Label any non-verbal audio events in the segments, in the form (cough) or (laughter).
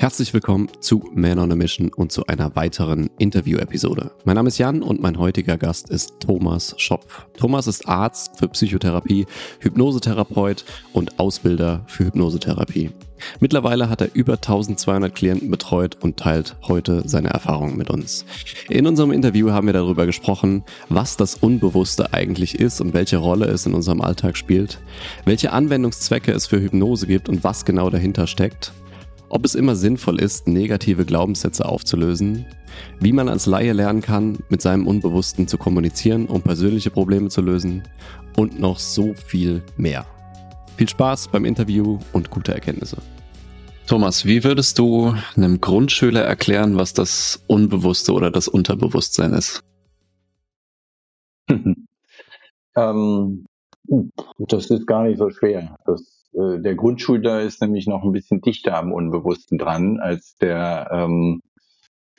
Herzlich willkommen zu Man on a Mission und zu einer weiteren Interview-Episode. Mein Name ist Jan und mein heutiger Gast ist Thomas Schopf. Thomas ist Arzt für Psychotherapie, Hypnosetherapeut und Ausbilder für Hypnosetherapie. Mittlerweile hat er über 1200 Klienten betreut und teilt heute seine Erfahrungen mit uns. In unserem Interview haben wir darüber gesprochen, was das Unbewusste eigentlich ist und welche Rolle es in unserem Alltag spielt, welche Anwendungszwecke es für Hypnose gibt und was genau dahinter steckt ob es immer sinnvoll ist, negative Glaubenssätze aufzulösen, wie man als Laie lernen kann, mit seinem Unbewussten zu kommunizieren, um persönliche Probleme zu lösen und noch so viel mehr. Viel Spaß beim Interview und gute Erkenntnisse. Thomas, wie würdest du einem Grundschüler erklären, was das Unbewusste oder das Unterbewusstsein ist? (laughs) ähm, das ist gar nicht so schwer. Das äh, der Grundschüler ist nämlich noch ein bisschen dichter am Unbewussten dran als der, ähm,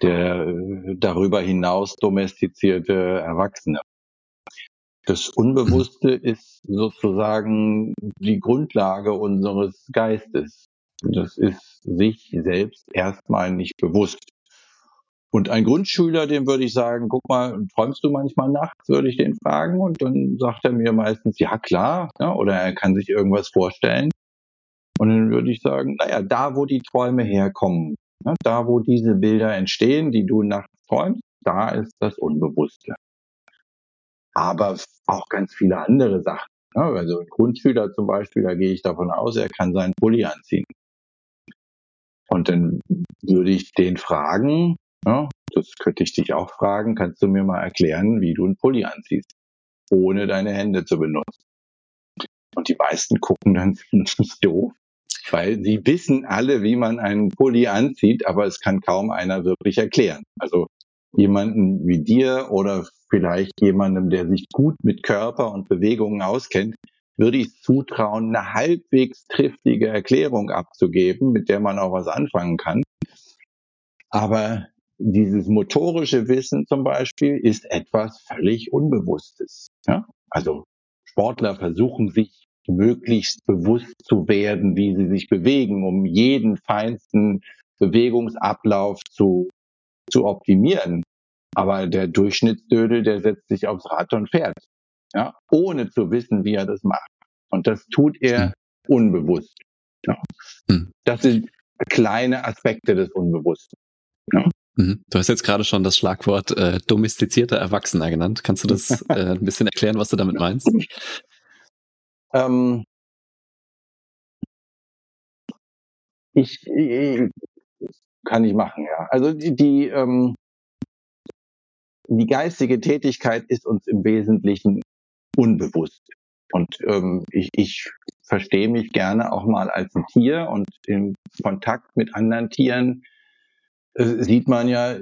der äh, darüber hinaus domestizierte Erwachsene. Das Unbewusste (clears throat) ist sozusagen die Grundlage unseres Geistes. Das ist sich selbst erstmal nicht bewusst. Und ein Grundschüler, dem würde ich sagen, guck mal, träumst du manchmal nachts, würde ich den fragen. Und dann sagt er mir meistens, ja klar, ja, oder er kann sich irgendwas vorstellen. Und dann würde ich sagen, naja, da wo die Träume herkommen, ja, da wo diese Bilder entstehen, die du nachts träumst, da ist das Unbewusste. Aber auch ganz viele andere Sachen. Ja, also ein Grundschüler zum Beispiel, da gehe ich davon aus, er kann seinen Pulli anziehen. Und dann würde ich den fragen, ja, das könnte ich dich auch fragen, kannst du mir mal erklären, wie du einen Pulli anziehst, ohne deine Hände zu benutzen? Und die meisten gucken dann (laughs) doof, weil sie wissen alle, wie man einen Pulli anzieht, aber es kann kaum einer wirklich erklären. Also jemanden wie dir oder vielleicht jemandem, der sich gut mit Körper und Bewegungen auskennt, würde ich zutrauen, eine halbwegs triftige Erklärung abzugeben, mit der man auch was anfangen kann. Aber dieses motorische Wissen zum Beispiel ist etwas völlig Unbewusstes. Ja? Also Sportler versuchen sich möglichst bewusst zu werden, wie sie sich bewegen, um jeden feinsten Bewegungsablauf zu, zu optimieren. Aber der Durchschnittsdödel, der setzt sich aufs Rad und fährt, ja, ohne zu wissen, wie er das macht. Und das tut er hm. unbewusst. Ja. Hm. Das sind kleine Aspekte des Unbewussten. Ja. Mhm. Du hast jetzt gerade schon das Schlagwort äh, domestizierter Erwachsener genannt. Kannst du das (laughs) äh, ein bisschen erklären, was du damit meinst? (laughs) Ähm, ich, ich, kann ich machen, ja. Also die, die, ähm, die geistige Tätigkeit ist uns im Wesentlichen unbewusst. Und ähm, ich, ich verstehe mich gerne auch mal als ein Tier und im Kontakt mit anderen Tieren äh, sieht man ja,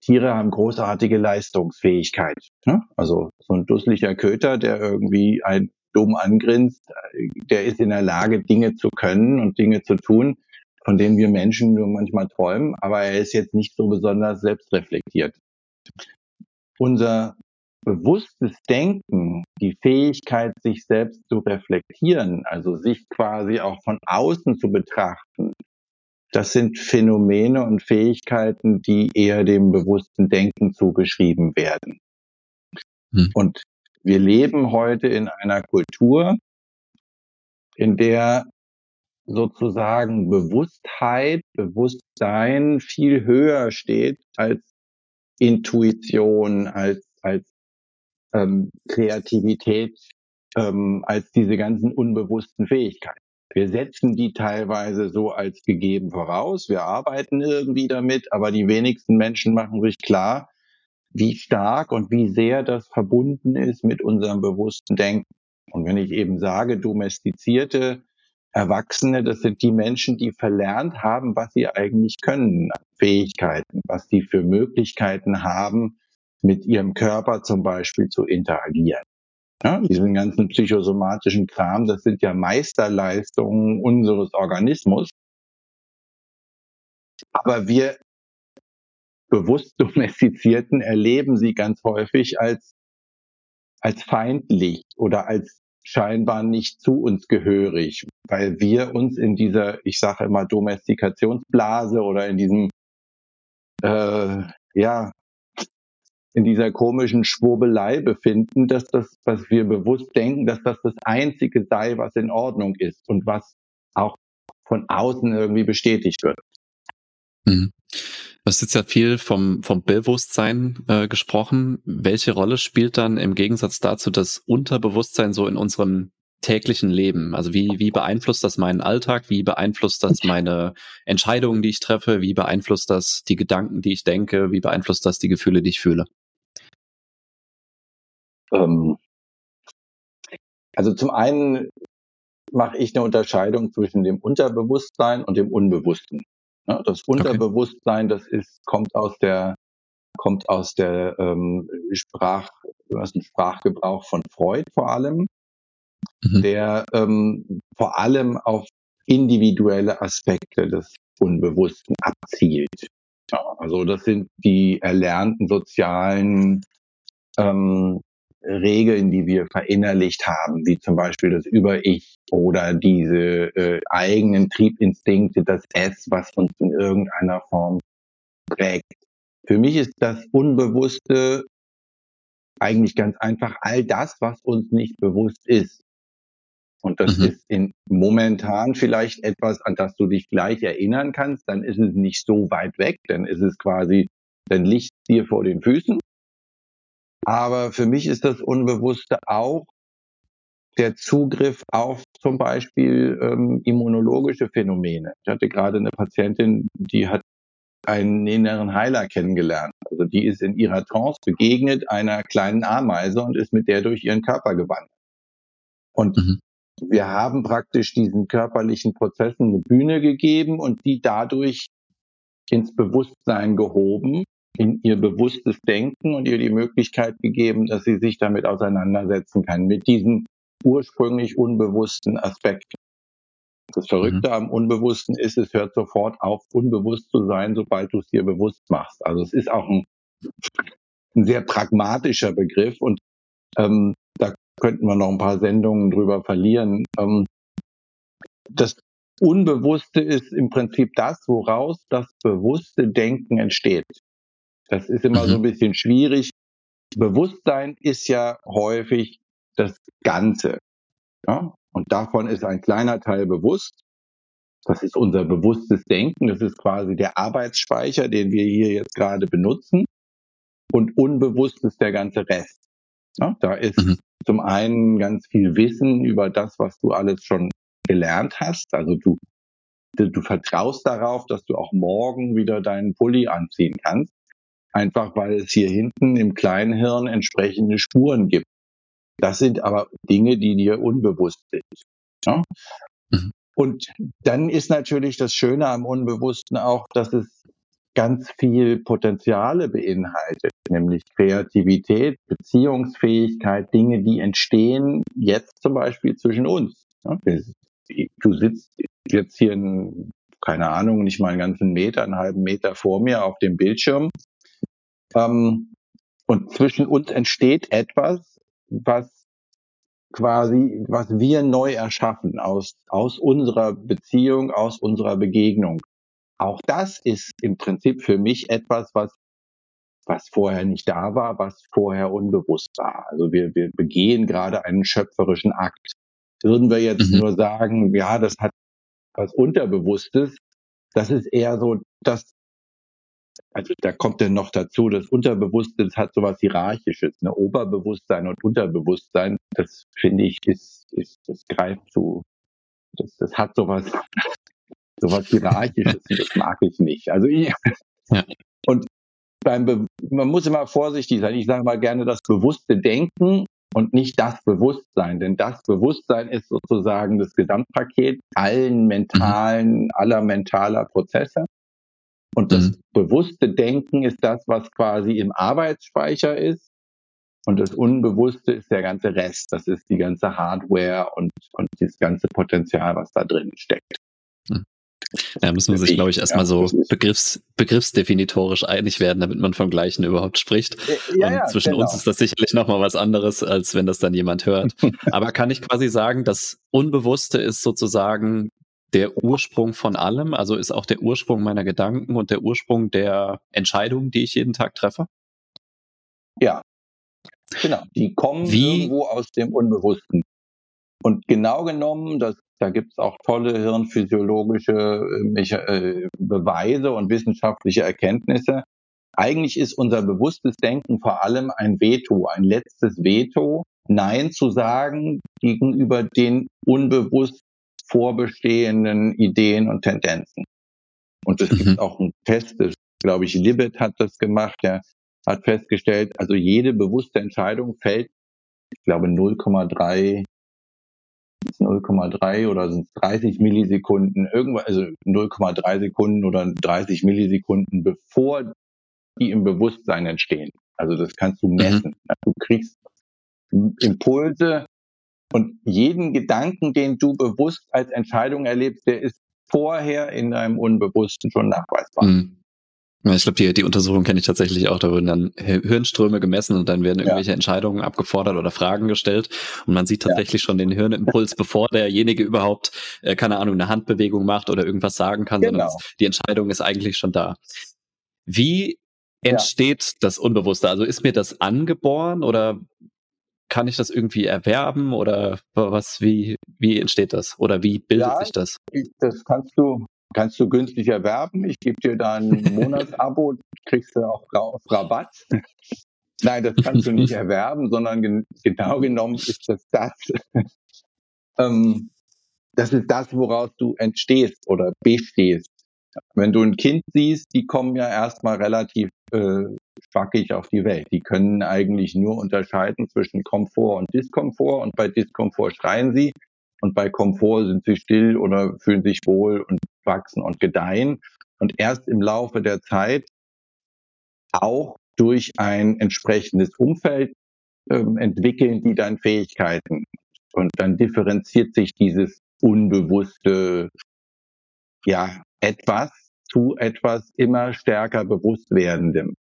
Tiere haben großartige Leistungsfähigkeit. Ne? Also so ein dusseliger Köter, der irgendwie ein dumm angrinst, der ist in der Lage, Dinge zu können und Dinge zu tun, von denen wir Menschen nur manchmal träumen, aber er ist jetzt nicht so besonders selbstreflektiert. Unser bewusstes Denken, die Fähigkeit, sich selbst zu reflektieren, also sich quasi auch von außen zu betrachten, das sind Phänomene und Fähigkeiten, die eher dem bewussten Denken zugeschrieben werden. Hm. Und wir leben heute in einer Kultur, in der sozusagen Bewusstheit, Bewusstsein viel höher steht als Intuition, als, als ähm, Kreativität, ähm, als diese ganzen unbewussten Fähigkeiten. Wir setzen die teilweise so als gegeben voraus. Wir arbeiten irgendwie damit, aber die wenigsten Menschen machen sich klar, wie stark und wie sehr das verbunden ist mit unserem bewussten Denken. Und wenn ich eben sage, domestizierte Erwachsene, das sind die Menschen, die verlernt haben, was sie eigentlich können, Fähigkeiten, was sie für Möglichkeiten haben, mit ihrem Körper zum Beispiel zu interagieren. Ja, diesen ganzen psychosomatischen Kram, das sind ja Meisterleistungen unseres Organismus. Aber wir bewusst domestizierten erleben sie ganz häufig als, als feindlich oder als scheinbar nicht zu uns gehörig. weil wir uns in dieser, ich sage immer, Domestikationsblase oder in diesem, äh, ja, in dieser komischen Schwurbelei befinden, dass das, was wir bewusst denken, dass das das Einzige sei, was in Ordnung ist und was auch von außen irgendwie bestätigt wird. Mhm. Hast jetzt ja viel vom, vom Bewusstsein äh, gesprochen. Welche Rolle spielt dann im Gegensatz dazu das Unterbewusstsein so in unserem täglichen Leben? Also wie, wie beeinflusst das meinen Alltag? Wie beeinflusst das meine Entscheidungen, die ich treffe? Wie beeinflusst das die Gedanken, die ich denke? Wie beeinflusst das die Gefühle, die ich fühle? Ähm, also zum einen mache ich eine Unterscheidung zwischen dem Unterbewusstsein und dem Unbewussten. Das Unterbewusstsein, das ist, kommt aus der, kommt aus der ähm, Sprach, aus dem Sprachgebrauch von Freud vor allem, mhm. der ähm, vor allem auf individuelle Aspekte des Unbewussten abzielt. Ja, also das sind die erlernten sozialen ähm, Regeln, die wir verinnerlicht haben, wie zum Beispiel das Über-Ich oder diese äh, eigenen Triebinstinkte, das S, was uns in irgendeiner Form prägt. Für mich ist das Unbewusste eigentlich ganz einfach all das, was uns nicht bewusst ist. Und das mhm. ist in momentan vielleicht etwas, an das du dich gleich erinnern kannst, dann ist es nicht so weit weg, dann ist es quasi, dann liegt dir vor den Füßen aber für mich ist das Unbewusste auch der Zugriff auf zum Beispiel ähm, immunologische Phänomene. Ich hatte gerade eine Patientin, die hat einen inneren Heiler kennengelernt. Also die ist in ihrer Trance begegnet einer kleinen Ameise und ist mit der durch ihren Körper gewandert. Und mhm. wir haben praktisch diesen körperlichen Prozessen eine Bühne gegeben und die dadurch ins Bewusstsein gehoben in ihr bewusstes Denken und ihr die Möglichkeit gegeben, dass sie sich damit auseinandersetzen kann, mit diesen ursprünglich unbewussten Aspekten. Das Verrückte mhm. am Unbewussten ist, es hört sofort auf, unbewusst zu sein, sobald du es dir bewusst machst. Also es ist auch ein, ein sehr pragmatischer Begriff und ähm, da könnten wir noch ein paar Sendungen drüber verlieren. Ähm, das Unbewusste ist im Prinzip das, woraus das bewusste Denken entsteht. Das ist immer mhm. so ein bisschen schwierig. Bewusstsein ist ja häufig das Ganze. Ja? Und davon ist ein kleiner Teil bewusst. Das ist unser bewusstes Denken. Das ist quasi der Arbeitsspeicher, den wir hier jetzt gerade benutzen. Und unbewusst ist der ganze Rest. Ja? Da ist mhm. zum einen ganz viel Wissen über das, was du alles schon gelernt hast. Also du, du, du vertraust darauf, dass du auch morgen wieder deinen Pulli anziehen kannst einfach weil es hier hinten im kleinen Hirn entsprechende Spuren gibt. Das sind aber Dinge, die dir unbewusst sind. Ja? Mhm. Und dann ist natürlich das Schöne am Unbewussten auch, dass es ganz viel Potenziale beinhaltet, nämlich Kreativität, Beziehungsfähigkeit, Dinge, die entstehen jetzt zum Beispiel zwischen uns. Du sitzt jetzt hier, in, keine Ahnung, nicht mal einen ganzen Meter, einen halben Meter vor mir auf dem Bildschirm ähm, und zwischen uns entsteht etwas, was quasi, was wir neu erschaffen aus, aus unserer Beziehung, aus unserer Begegnung. Auch das ist im Prinzip für mich etwas, was, was vorher nicht da war, was vorher unbewusst war. Also wir, wir begehen gerade einen schöpferischen Akt. Würden wir jetzt mhm. nur sagen, ja, das hat was Unterbewusstes, das ist eher so das, also da kommt dann noch dazu, das Unterbewusste, das hat sowas Hierarchisches, ne? Oberbewusstsein und Unterbewusstsein, das finde ich, ist, ist, das greift zu, das, das hat sowas, (laughs) sowas Hierarchisches, das mag ich nicht. Also ich, ja. und beim, Be man muss immer vorsichtig sein. Ich sage mal gerne das bewusste Denken und nicht das Bewusstsein, denn das Bewusstsein ist sozusagen das Gesamtpaket allen mentalen, aller mentaler Prozesse. Und das mhm. bewusste Denken ist das, was quasi im Arbeitsspeicher ist. Und das Unbewusste ist der ganze Rest. Das ist die ganze Hardware und, und das ganze Potenzial, was da drin steckt. Mhm. Ja, muss man sich, glaube ich, erstmal ja, so begriffs, begriffsdefinitorisch einig werden, damit man vom Gleichen überhaupt spricht. Ja, Und ja, zwischen genau. uns ist das sicherlich nochmal was anderes, als wenn das dann jemand hört. (laughs) Aber kann ich quasi sagen, das Unbewusste ist sozusagen der Ursprung von allem, also ist auch der Ursprung meiner Gedanken und der Ursprung der Entscheidungen, die ich jeden Tag treffe? Ja, genau. Die kommen Wie? irgendwo aus dem Unbewussten. Und genau genommen, das, da gibt es auch tolle hirnphysiologische äh, äh, Beweise und wissenschaftliche Erkenntnisse. Eigentlich ist unser bewusstes Denken vor allem ein Veto, ein letztes Veto, Nein zu sagen gegenüber den unbewusst vorbestehenden Ideen und Tendenzen. Und es mhm. gibt auch ein Test, das, glaube ich, Libet hat das gemacht, der hat festgestellt, also jede bewusste Entscheidung fällt, ich glaube, 0,3 0,3 oder sind es 30 Millisekunden, irgendwas, also 0,3 Sekunden oder 30 Millisekunden, bevor die im Bewusstsein entstehen. Also das kannst du mhm. messen. Mhm. Du kriegst Impulse und jeden Gedanken, den du bewusst als Entscheidung erlebst, der ist vorher in deinem Unbewussten schon nachweisbar. Mhm. Ja, ich glaube, die, die Untersuchung kenne ich tatsächlich auch. Da wurden dann Hirnströme gemessen und dann werden irgendwelche ja. Entscheidungen abgefordert oder Fragen gestellt. Und man sieht tatsächlich ja. schon den Hirnimpuls, (laughs) bevor derjenige überhaupt, äh, keine Ahnung, eine Handbewegung macht oder irgendwas sagen kann, genau. sondern die Entscheidung ist eigentlich schon da. Wie entsteht das Unbewusste? Also ist mir das angeboren oder kann ich das irgendwie erwerben oder was, wie, wie entsteht das? Oder wie bildet sich das? Das kannst du kannst du günstig erwerben. Ich gebe dir da ein (laughs) Monatsabo, kriegst du auch auf Rabatt. Nein, das kannst du nicht (laughs) erwerben, sondern gen genau genommen ist das das. (laughs) ähm, das ist das, woraus du entstehst oder bestehst. Wenn du ein Kind siehst, die kommen ja erstmal relativ äh, spackig auf die Welt. Die können eigentlich nur unterscheiden zwischen Komfort und Diskomfort und bei Diskomfort schreien sie und bei Komfort sind sie still oder fühlen sich wohl und wachsen und gedeihen. Und erst im Laufe der Zeit auch durch ein entsprechendes Umfeld ähm, entwickeln die dann Fähigkeiten. Und dann differenziert sich dieses unbewusste, ja, etwas zu etwas immer stärker bewusst werdendem.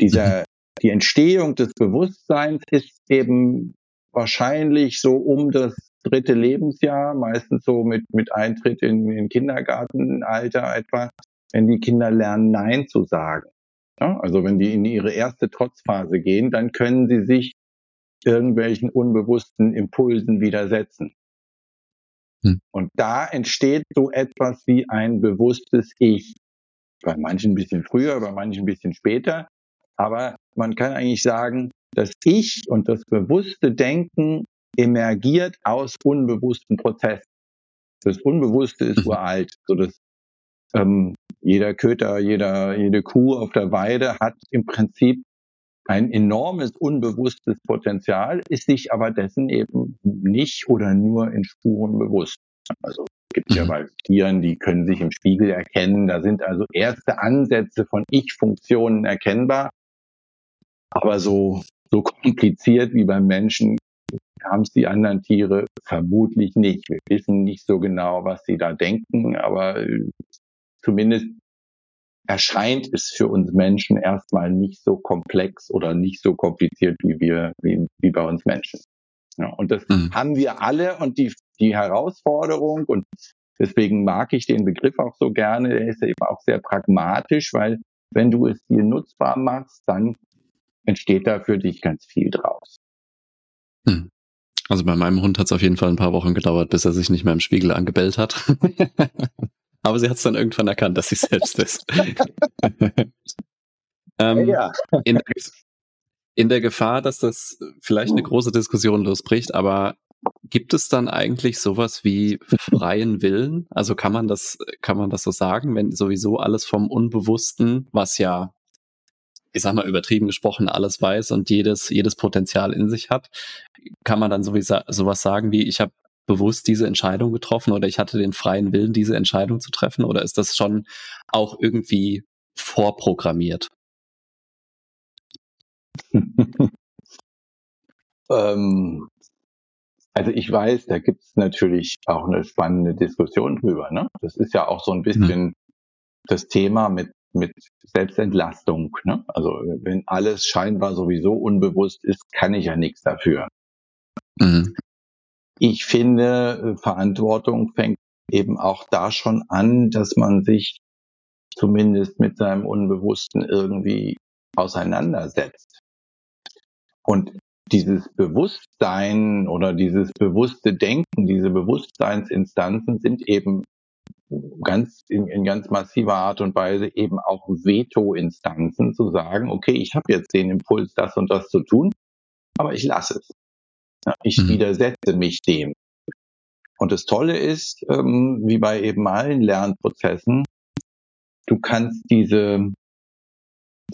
Dieser, die Entstehung des Bewusstseins ist eben wahrscheinlich so um das dritte Lebensjahr, meistens so mit, mit Eintritt in, in Kindergartenalter etwa, wenn die Kinder lernen, Nein zu sagen. Ja, also wenn die in ihre erste Trotzphase gehen, dann können sie sich irgendwelchen unbewussten Impulsen widersetzen. Hm. Und da entsteht so etwas wie ein bewusstes Ich. Bei manchen ein bisschen früher, bei manchen ein bisschen später. Aber man kann eigentlich sagen, das Ich und das bewusste Denken emergiert aus unbewussten Prozessen. Das Unbewusste ist mhm. uralt. So dass ähm, jeder Köter, jeder, jede Kuh auf der Weide hat im Prinzip ein enormes unbewusstes Potenzial, ist sich aber dessen eben nicht oder nur in Spuren bewusst. Also gibt ja mhm. bei Tieren, die können sich im Spiegel erkennen. Da sind also erste Ansätze von Ich-Funktionen erkennbar. Aber so, so kompliziert wie beim Menschen haben es die anderen Tiere vermutlich nicht. Wir wissen nicht so genau, was sie da denken, aber äh, zumindest erscheint es für uns Menschen erstmal nicht so komplex oder nicht so kompliziert wie wir, wie, wie bei uns Menschen. Ja, und das mhm. haben wir alle und die, die Herausforderung und deswegen mag ich den Begriff auch so gerne, der ist ja eben auch sehr pragmatisch, weil wenn du es dir nutzbar machst, dann entsteht da für dich ganz viel draus. Mhm. Also bei meinem Hund hat es auf jeden Fall ein paar Wochen gedauert, bis er sich nicht mehr im Spiegel angebellt hat. (laughs) Aber sie hat es dann irgendwann erkannt, dass sie selbst ist. (laughs) ähm, ja. in, in der Gefahr, dass das vielleicht eine große Diskussion losbricht, aber gibt es dann eigentlich sowas wie freien Willen? Also kann man das, kann man das so sagen, wenn sowieso alles vom Unbewussten, was ja ich sag mal übertrieben gesprochen, alles weiß und jedes, jedes Potenzial in sich hat, kann man dann sowieso sowas sagen wie, ich habe bewusst diese Entscheidung getroffen oder ich hatte den freien Willen, diese Entscheidung zu treffen? Oder ist das schon auch irgendwie vorprogrammiert? Ähm, also ich weiß, da gibt es natürlich auch eine spannende Diskussion drüber. Ne? Das ist ja auch so ein bisschen mhm. das Thema mit, mit Selbstentlastung. Ne? Also wenn alles scheinbar sowieso unbewusst ist, kann ich ja nichts dafür. Mhm. Ich finde, Verantwortung fängt eben auch da schon an, dass man sich zumindest mit seinem Unbewussten irgendwie auseinandersetzt. Und dieses Bewusstsein oder dieses bewusste Denken, diese Bewusstseinsinstanzen sind eben ganz in, in ganz massiver Art und Weise eben auch Veto-Instanzen zu sagen, okay, ich habe jetzt den Impuls, das und das zu tun, aber ich lasse es. Ich mhm. widersetze mich dem. Und das Tolle ist, ähm, wie bei eben allen Lernprozessen, du kannst diese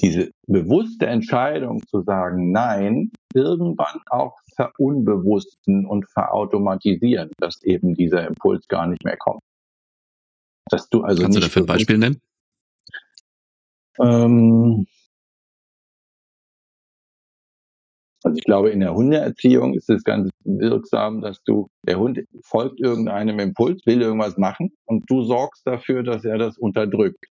diese bewusste Entscheidung zu sagen Nein irgendwann auch verunbewussten und verautomatisieren, dass eben dieser Impuls gar nicht mehr kommt. Dass du also Kannst du dafür ein Beispiel nennen? Ähm, also ich glaube, in der Hundeerziehung ist es ganz wirksam, dass du, der Hund folgt irgendeinem Impuls, will irgendwas machen und du sorgst dafür, dass er das unterdrückt.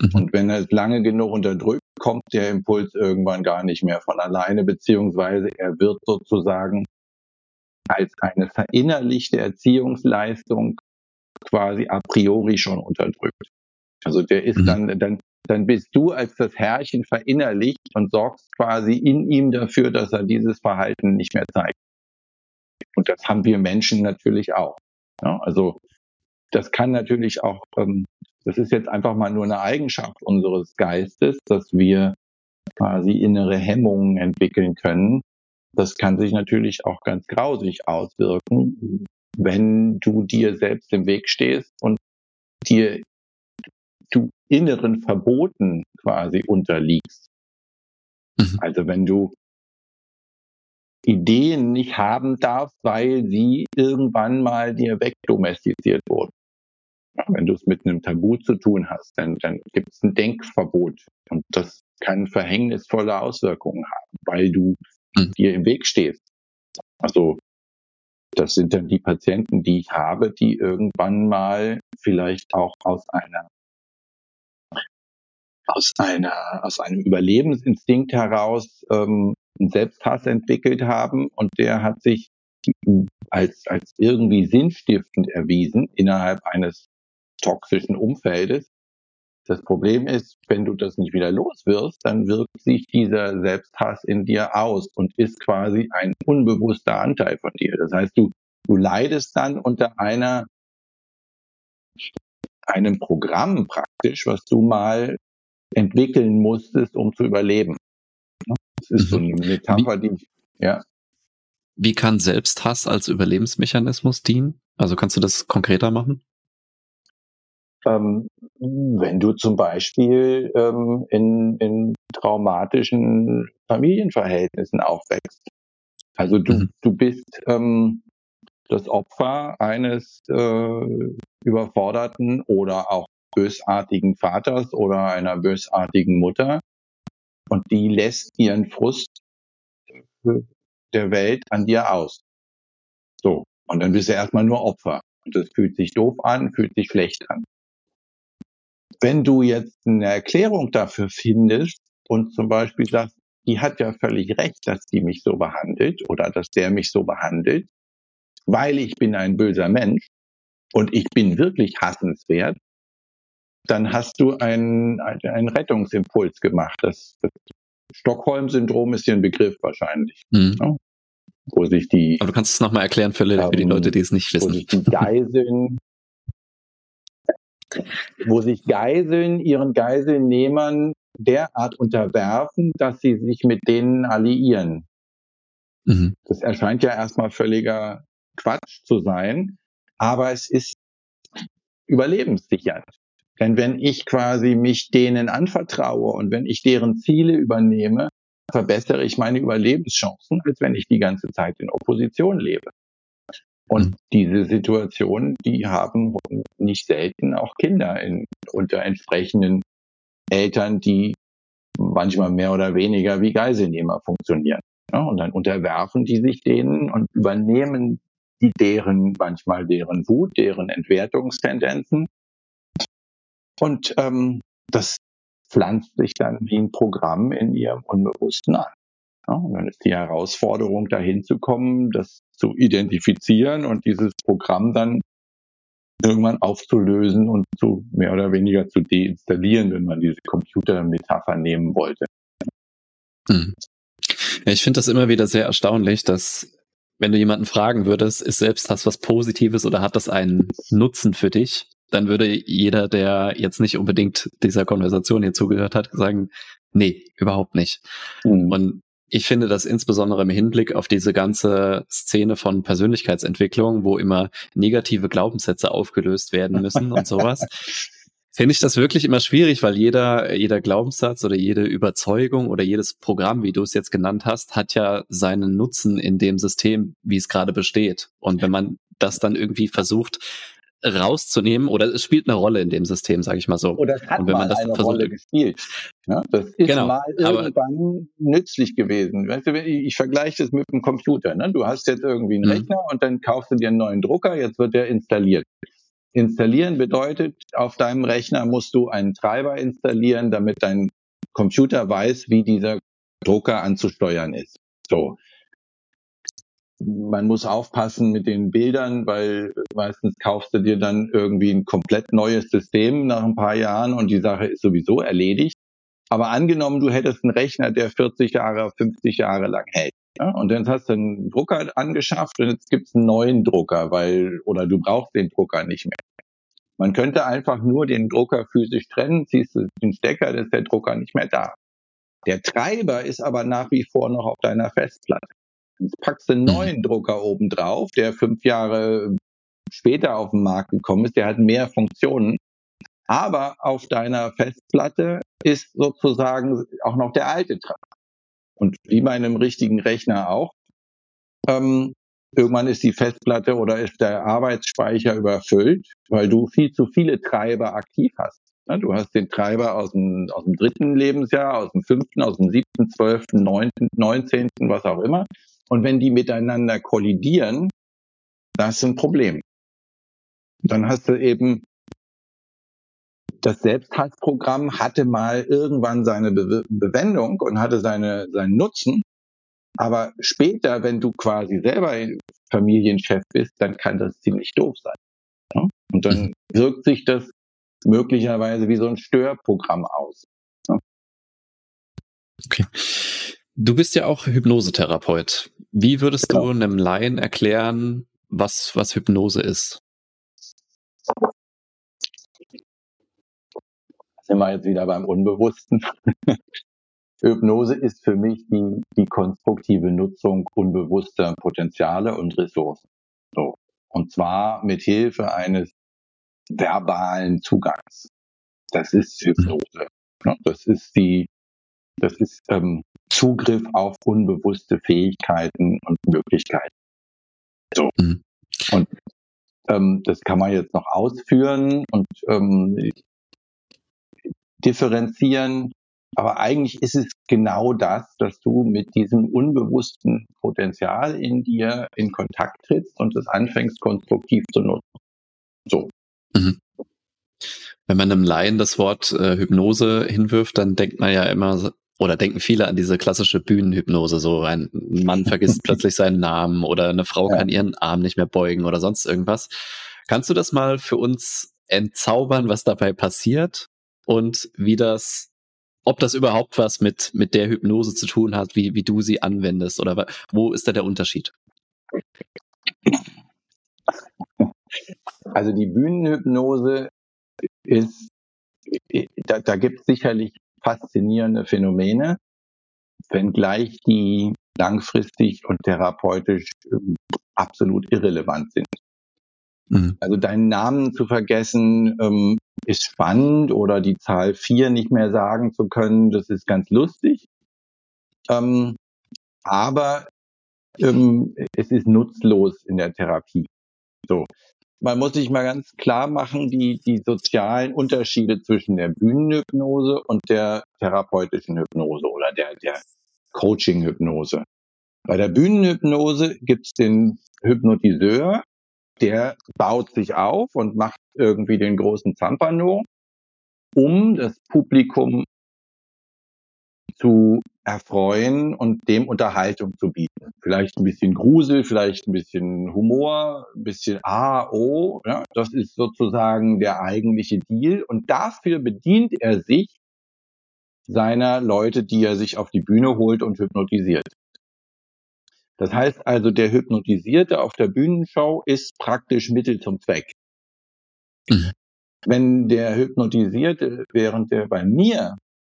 Mhm. Und wenn er es lange genug unterdrückt, kommt der Impuls irgendwann gar nicht mehr von alleine, beziehungsweise er wird sozusagen als eine verinnerlichte Erziehungsleistung quasi a priori schon unterdrückt. Also der ist mhm. dann, dann, dann bist du als das Herrchen verinnerlicht und sorgst quasi in ihm dafür, dass er dieses Verhalten nicht mehr zeigt. Und das haben wir Menschen natürlich auch. Ja, also das kann natürlich auch ähm, das ist jetzt einfach mal nur eine Eigenschaft unseres Geistes, dass wir quasi innere Hemmungen entwickeln können. Das kann sich natürlich auch ganz grausig auswirken, wenn du dir selbst im Weg stehst und dir du inneren Verboten quasi unterliegst. Mhm. Also wenn du Ideen nicht haben darfst, weil sie irgendwann mal dir wegdomestiziert wurden. Wenn du es mit einem Tabu zu tun hast, dann, dann gibt es ein Denkverbot. Und das kann verhängnisvolle Auswirkungen haben, weil du mhm. dir im Weg stehst. Also das sind dann die Patienten, die ich habe, die irgendwann mal vielleicht auch aus einer aus einer aus einem Überlebensinstinkt heraus ähm, einen Selbsthass entwickelt haben und der hat sich als als irgendwie sinnstiftend erwiesen innerhalb eines toxischen Umfeldes. Das Problem ist, wenn du das nicht wieder los wirst, dann wirkt sich dieser Selbsthass in dir aus und ist quasi ein unbewusster Anteil von dir. Das heißt, du, du leidest dann unter einer, einem Programm praktisch, was du mal entwickeln musstest, um zu überleben. Das ist so eine mhm. Metapher, die, ja. Wie kann Selbsthass als Überlebensmechanismus dienen? Also kannst du das konkreter machen? Ähm, wenn du zum Beispiel ähm, in, in traumatischen Familienverhältnissen aufwächst. Also du, mhm. du bist ähm, das Opfer eines äh, überforderten oder auch bösartigen Vaters oder einer bösartigen Mutter und die lässt ihren Frust der Welt an dir aus. So. Und dann bist du erstmal nur Opfer. Und das fühlt sich doof an, fühlt sich schlecht an. Wenn du jetzt eine Erklärung dafür findest und zum Beispiel sagst, die hat ja völlig recht, dass die mich so behandelt oder dass der mich so behandelt, weil ich bin ein böser Mensch und ich bin wirklich hassenswert, dann hast du einen, einen Rettungsimpuls gemacht. Das, das Stockholm-Syndrom ist dir ein Begriff wahrscheinlich. Mhm. Ne? Wo sich die. Aber du kannst es nochmal erklären für, für die Leute, die es nicht wissen. Wo sich die Geiseln wo sich Geiseln ihren Geiselnehmern derart unterwerfen, dass sie sich mit denen alliieren. Mhm. Das erscheint ja erstmal völliger Quatsch zu sein, aber es ist überlebenssichernd. Denn wenn ich quasi mich denen anvertraue und wenn ich deren Ziele übernehme, verbessere ich meine Überlebenschancen, als wenn ich die ganze Zeit in Opposition lebe. Und mhm. diese Situation, die haben nicht selten auch Kinder in, unter entsprechenden Eltern, die manchmal mehr oder weniger wie Geiselnehmer funktionieren. Ja, und dann unterwerfen die sich denen und übernehmen die deren, manchmal deren Wut, deren Entwertungstendenzen. Und ähm, das pflanzt sich dann wie ein Programm in ihrem Unbewussten an. Ja, und dann ist die Herausforderung, dahin zu kommen, das zu identifizieren und dieses Programm dann irgendwann aufzulösen und zu mehr oder weniger zu deinstallieren, wenn man diese Computermetapher nehmen wollte. Hm. Ja, ich finde das immer wieder sehr erstaunlich, dass wenn du jemanden fragen würdest, ist selbst das was Positives oder hat das einen Nutzen für dich, dann würde jeder, der jetzt nicht unbedingt dieser Konversation hier zugehört hat, sagen, nee, überhaupt nicht. Mhm. Und ich finde das insbesondere im Hinblick auf diese ganze Szene von Persönlichkeitsentwicklung, wo immer negative Glaubenssätze aufgelöst werden müssen und sowas, (laughs) finde ich das wirklich immer schwierig, weil jeder, jeder Glaubenssatz oder jede Überzeugung oder jedes Programm, wie du es jetzt genannt hast, hat ja seinen Nutzen in dem System, wie es gerade besteht. Und wenn man das dann irgendwie versucht, rauszunehmen oder es spielt eine Rolle in dem System, sage ich mal so. Oder es hat mal eine versucht, Rolle gespielt. Ja, das ist genau, mal irgendwann nützlich gewesen. Weißt du, ich, ich vergleiche das mit dem Computer. Ne? Du hast jetzt irgendwie einen mhm. Rechner und dann kaufst du dir einen neuen Drucker, jetzt wird der installiert. Installieren bedeutet, auf deinem Rechner musst du einen Treiber installieren, damit dein Computer weiß, wie dieser Drucker anzusteuern ist. So man muss aufpassen mit den Bildern, weil meistens kaufst du dir dann irgendwie ein komplett neues System nach ein paar Jahren und die Sache ist sowieso erledigt. Aber angenommen, du hättest einen Rechner, der 40 Jahre, 50 Jahre lang hält. Ja, und dann hast du einen Drucker angeschafft und jetzt gibt's einen neuen Drucker, weil, oder du brauchst den Drucker nicht mehr. Man könnte einfach nur den Drucker physisch trennen, ziehst du den Stecker, dann ist der Drucker nicht mehr da. Der Treiber ist aber nach wie vor noch auf deiner Festplatte. Jetzt packst du einen mhm. neuen Drucker oben drauf, der fünf Jahre später auf den Markt gekommen ist, der hat mehr Funktionen. Aber auf deiner Festplatte ist sozusagen auch noch der alte Treiber. Und wie bei einem richtigen Rechner auch, ähm, irgendwann ist die Festplatte oder ist der Arbeitsspeicher überfüllt, weil du viel zu viele Treiber aktiv hast. Du hast den Treiber aus dem, aus dem dritten Lebensjahr, aus dem fünften, aus dem siebten, zwölften, neunten, neunzehnten, was auch immer. Und wenn die miteinander kollidieren, das ist ein Problem. Dann hast du eben das Selbsthassprogramm hatte mal irgendwann seine Be Bewendung und hatte seine, seinen Nutzen. Aber später, wenn du quasi selber Familienchef bist, dann kann das ziemlich doof sein. Ja? Und dann wirkt sich das möglicherweise wie so ein Störprogramm aus. Ja? Okay. Du bist ja auch Hypnosetherapeut. Wie würdest genau. du einem Laien erklären, was, was Hypnose ist? Sind wir jetzt wieder beim Unbewussten? (laughs) Hypnose ist für mich die, die konstruktive Nutzung unbewusster Potenziale und Ressourcen. So. Und zwar mit Hilfe eines verbalen Zugangs. Das ist Hypnose. Das ist die, das ist ähm, Zugriff auf unbewusste Fähigkeiten und Möglichkeiten. So. Mhm. Und ähm, das kann man jetzt noch ausführen und ähm, differenzieren. Aber eigentlich ist es genau das, dass du mit diesem unbewussten Potenzial in dir in Kontakt trittst und es anfängst konstruktiv zu nutzen. So. Mhm. Wenn man einem Laien das Wort äh, Hypnose hinwirft, dann denkt man ja immer oder denken viele an diese klassische Bühnenhypnose, so ein Mann vergisst (laughs) plötzlich seinen Namen oder eine Frau ja. kann ihren Arm nicht mehr beugen oder sonst irgendwas. Kannst du das mal für uns entzaubern, was dabei passiert und wie das, ob das überhaupt was mit, mit der Hypnose zu tun hat, wie, wie du sie anwendest oder wo ist da der Unterschied? Also die Bühnenhypnose ist, da, da gibt es sicherlich faszinierende Phänomene, wenngleich die langfristig und therapeutisch ähm, absolut irrelevant sind. Mhm. Also deinen Namen zu vergessen ähm, ist spannend oder die Zahl vier nicht mehr sagen zu können, das ist ganz lustig. Ähm, aber ähm, es ist nutzlos in der Therapie. So man muss sich mal ganz klar machen, die, die sozialen Unterschiede zwischen der Bühnenhypnose und der therapeutischen Hypnose oder der, der Coaching-Hypnose. Bei der Bühnenhypnose gibt es den Hypnotiseur, der baut sich auf und macht irgendwie den großen Zampano, um das Publikum zu erfreuen und dem Unterhaltung zu bieten. Vielleicht ein bisschen Grusel, vielleicht ein bisschen Humor, ein bisschen A, O. Ja, das ist sozusagen der eigentliche Deal. Und dafür bedient er sich seiner Leute, die er sich auf die Bühne holt und hypnotisiert. Das heißt also, der Hypnotisierte auf der Bühnenshow ist praktisch Mittel zum Zweck. Mhm. Wenn der Hypnotisierte, während der bei mir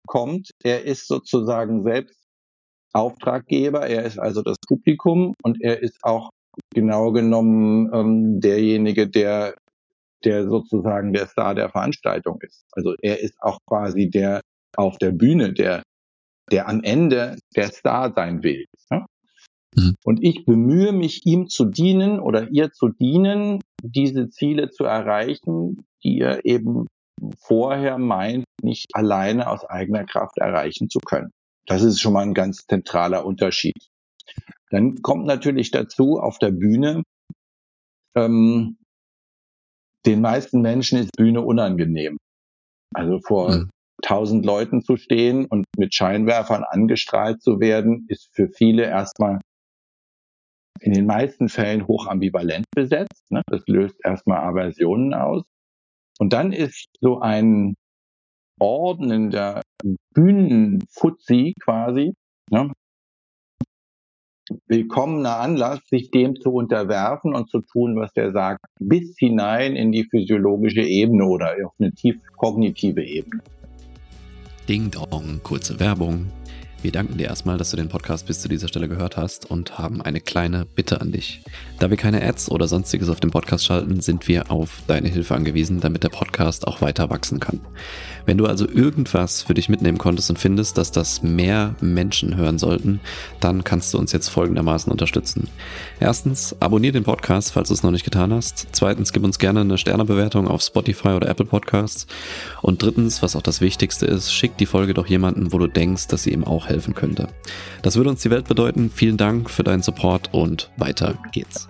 kommt, er ist sozusagen selbst Auftraggeber, er ist also das Publikum und er ist auch genau genommen ähm, derjenige, der, der sozusagen der Star der Veranstaltung ist. Also er ist auch quasi der auf der Bühne, der, der am Ende der Star sein will. Ja? Mhm. Und ich bemühe mich, ihm zu dienen oder ihr zu dienen, diese Ziele zu erreichen, die er eben vorher meint, nicht alleine aus eigener Kraft erreichen zu können. Das ist schon mal ein ganz zentraler Unterschied. Dann kommt natürlich dazu auf der Bühne, ähm, den meisten Menschen ist Bühne unangenehm. Also vor mhm. tausend Leuten zu stehen und mit Scheinwerfern angestrahlt zu werden, ist für viele erstmal in den meisten Fällen hoch ambivalent besetzt. Ne? Das löst erstmal Aversionen aus. Und dann ist so ein ordnender Bühnenfuzzi quasi, ne? willkommener Anlass, sich dem zu unterwerfen und zu tun, was der sagt, bis hinein in die physiologische Ebene oder auf eine tief kognitive Ebene. Ding Dong, kurze Werbung. Wir danken dir erstmal, dass du den Podcast bis zu dieser Stelle gehört hast und haben eine kleine Bitte an dich. Da wir keine Ads oder sonstiges auf dem Podcast schalten, sind wir auf deine Hilfe angewiesen, damit der Podcast auch weiter wachsen kann. Wenn du also irgendwas für dich mitnehmen konntest und findest, dass das mehr Menschen hören sollten, dann kannst du uns jetzt folgendermaßen unterstützen. Erstens, abonniere den Podcast, falls du es noch nicht getan hast. Zweitens, gib uns gerne eine Sternebewertung auf Spotify oder Apple Podcasts. Und drittens, was auch das Wichtigste ist, schick die Folge doch jemanden, wo du denkst, dass sie ihm auch helfen könnte. Das würde uns die Welt bedeuten. Vielen Dank für deinen Support und weiter geht's.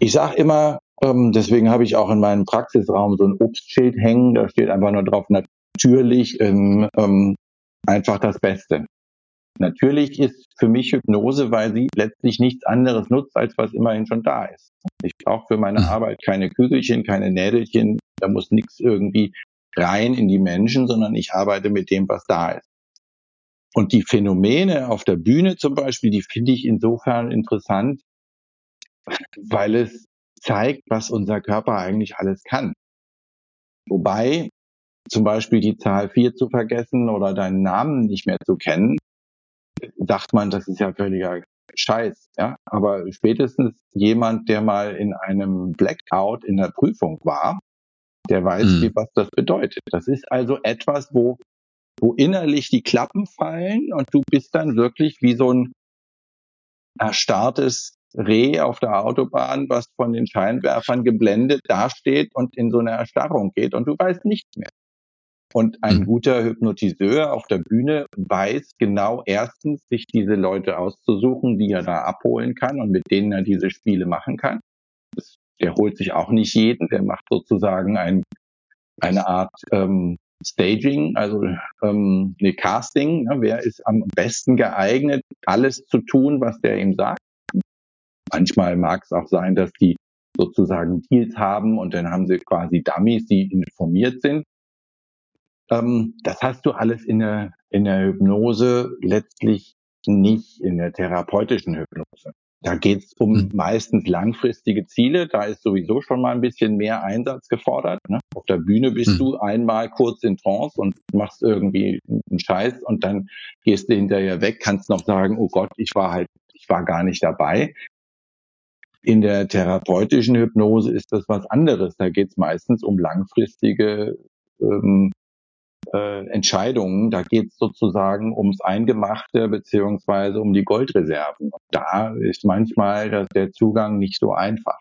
Ich sage immer, ähm, deswegen habe ich auch in meinem Praxisraum so ein Obstschild hängen. Da steht einfach nur drauf, natürlich ähm, ähm, einfach das Beste. Natürlich ist für mich Hypnose, weil sie letztlich nichts anderes nutzt, als was immerhin schon da ist. Ich brauche für meine mhm. Arbeit keine Kügelchen, keine Nädelchen, da muss nichts irgendwie rein in die Menschen, sondern ich arbeite mit dem, was da ist. Und die Phänomene auf der Bühne zum Beispiel, die finde ich insofern interessant, weil es zeigt, was unser Körper eigentlich alles kann. Wobei zum Beispiel die Zahl 4 zu vergessen oder deinen Namen nicht mehr zu kennen, sagt man, das ist ja völliger Scheiß. Ja? Aber spätestens jemand, der mal in einem Blackout in der Prüfung war, der weiß, mhm. was das bedeutet. Das ist also etwas, wo, wo innerlich die Klappen fallen und du bist dann wirklich wie so ein erstarrtes Reh auf der Autobahn, was von den Scheinwerfern geblendet dasteht und in so eine Erstarrung geht und du weißt nichts mehr. Und ein mhm. guter Hypnotiseur auf der Bühne weiß genau erstens, sich diese Leute auszusuchen, die er da abholen kann und mit denen er diese Spiele machen kann. Das, der holt sich auch nicht jeden, der macht sozusagen ein, eine Art ähm, Staging, also ähm, eine Casting. Ne? Wer ist am besten geeignet, alles zu tun, was der ihm sagt? Manchmal mag es auch sein, dass die sozusagen Deals haben und dann haben sie quasi Dummies, die informiert sind. Ähm, das hast du alles in der, in der Hypnose letztlich nicht in der therapeutischen Hypnose. Da geht es um mhm. meistens langfristige Ziele. Da ist sowieso schon mal ein bisschen mehr Einsatz gefordert. Ne? Auf der Bühne bist mhm. du einmal kurz in Trance und machst irgendwie einen Scheiß und dann gehst du hinterher weg, kannst noch sagen, oh Gott, ich war halt, ich war gar nicht dabei. In der therapeutischen Hypnose ist das was anderes. Da geht es meistens um langfristige ähm, äh, Entscheidungen. Da geht es sozusagen ums Eingemachte beziehungsweise um die Goldreserven. Und da ist manchmal das, der Zugang nicht so einfach.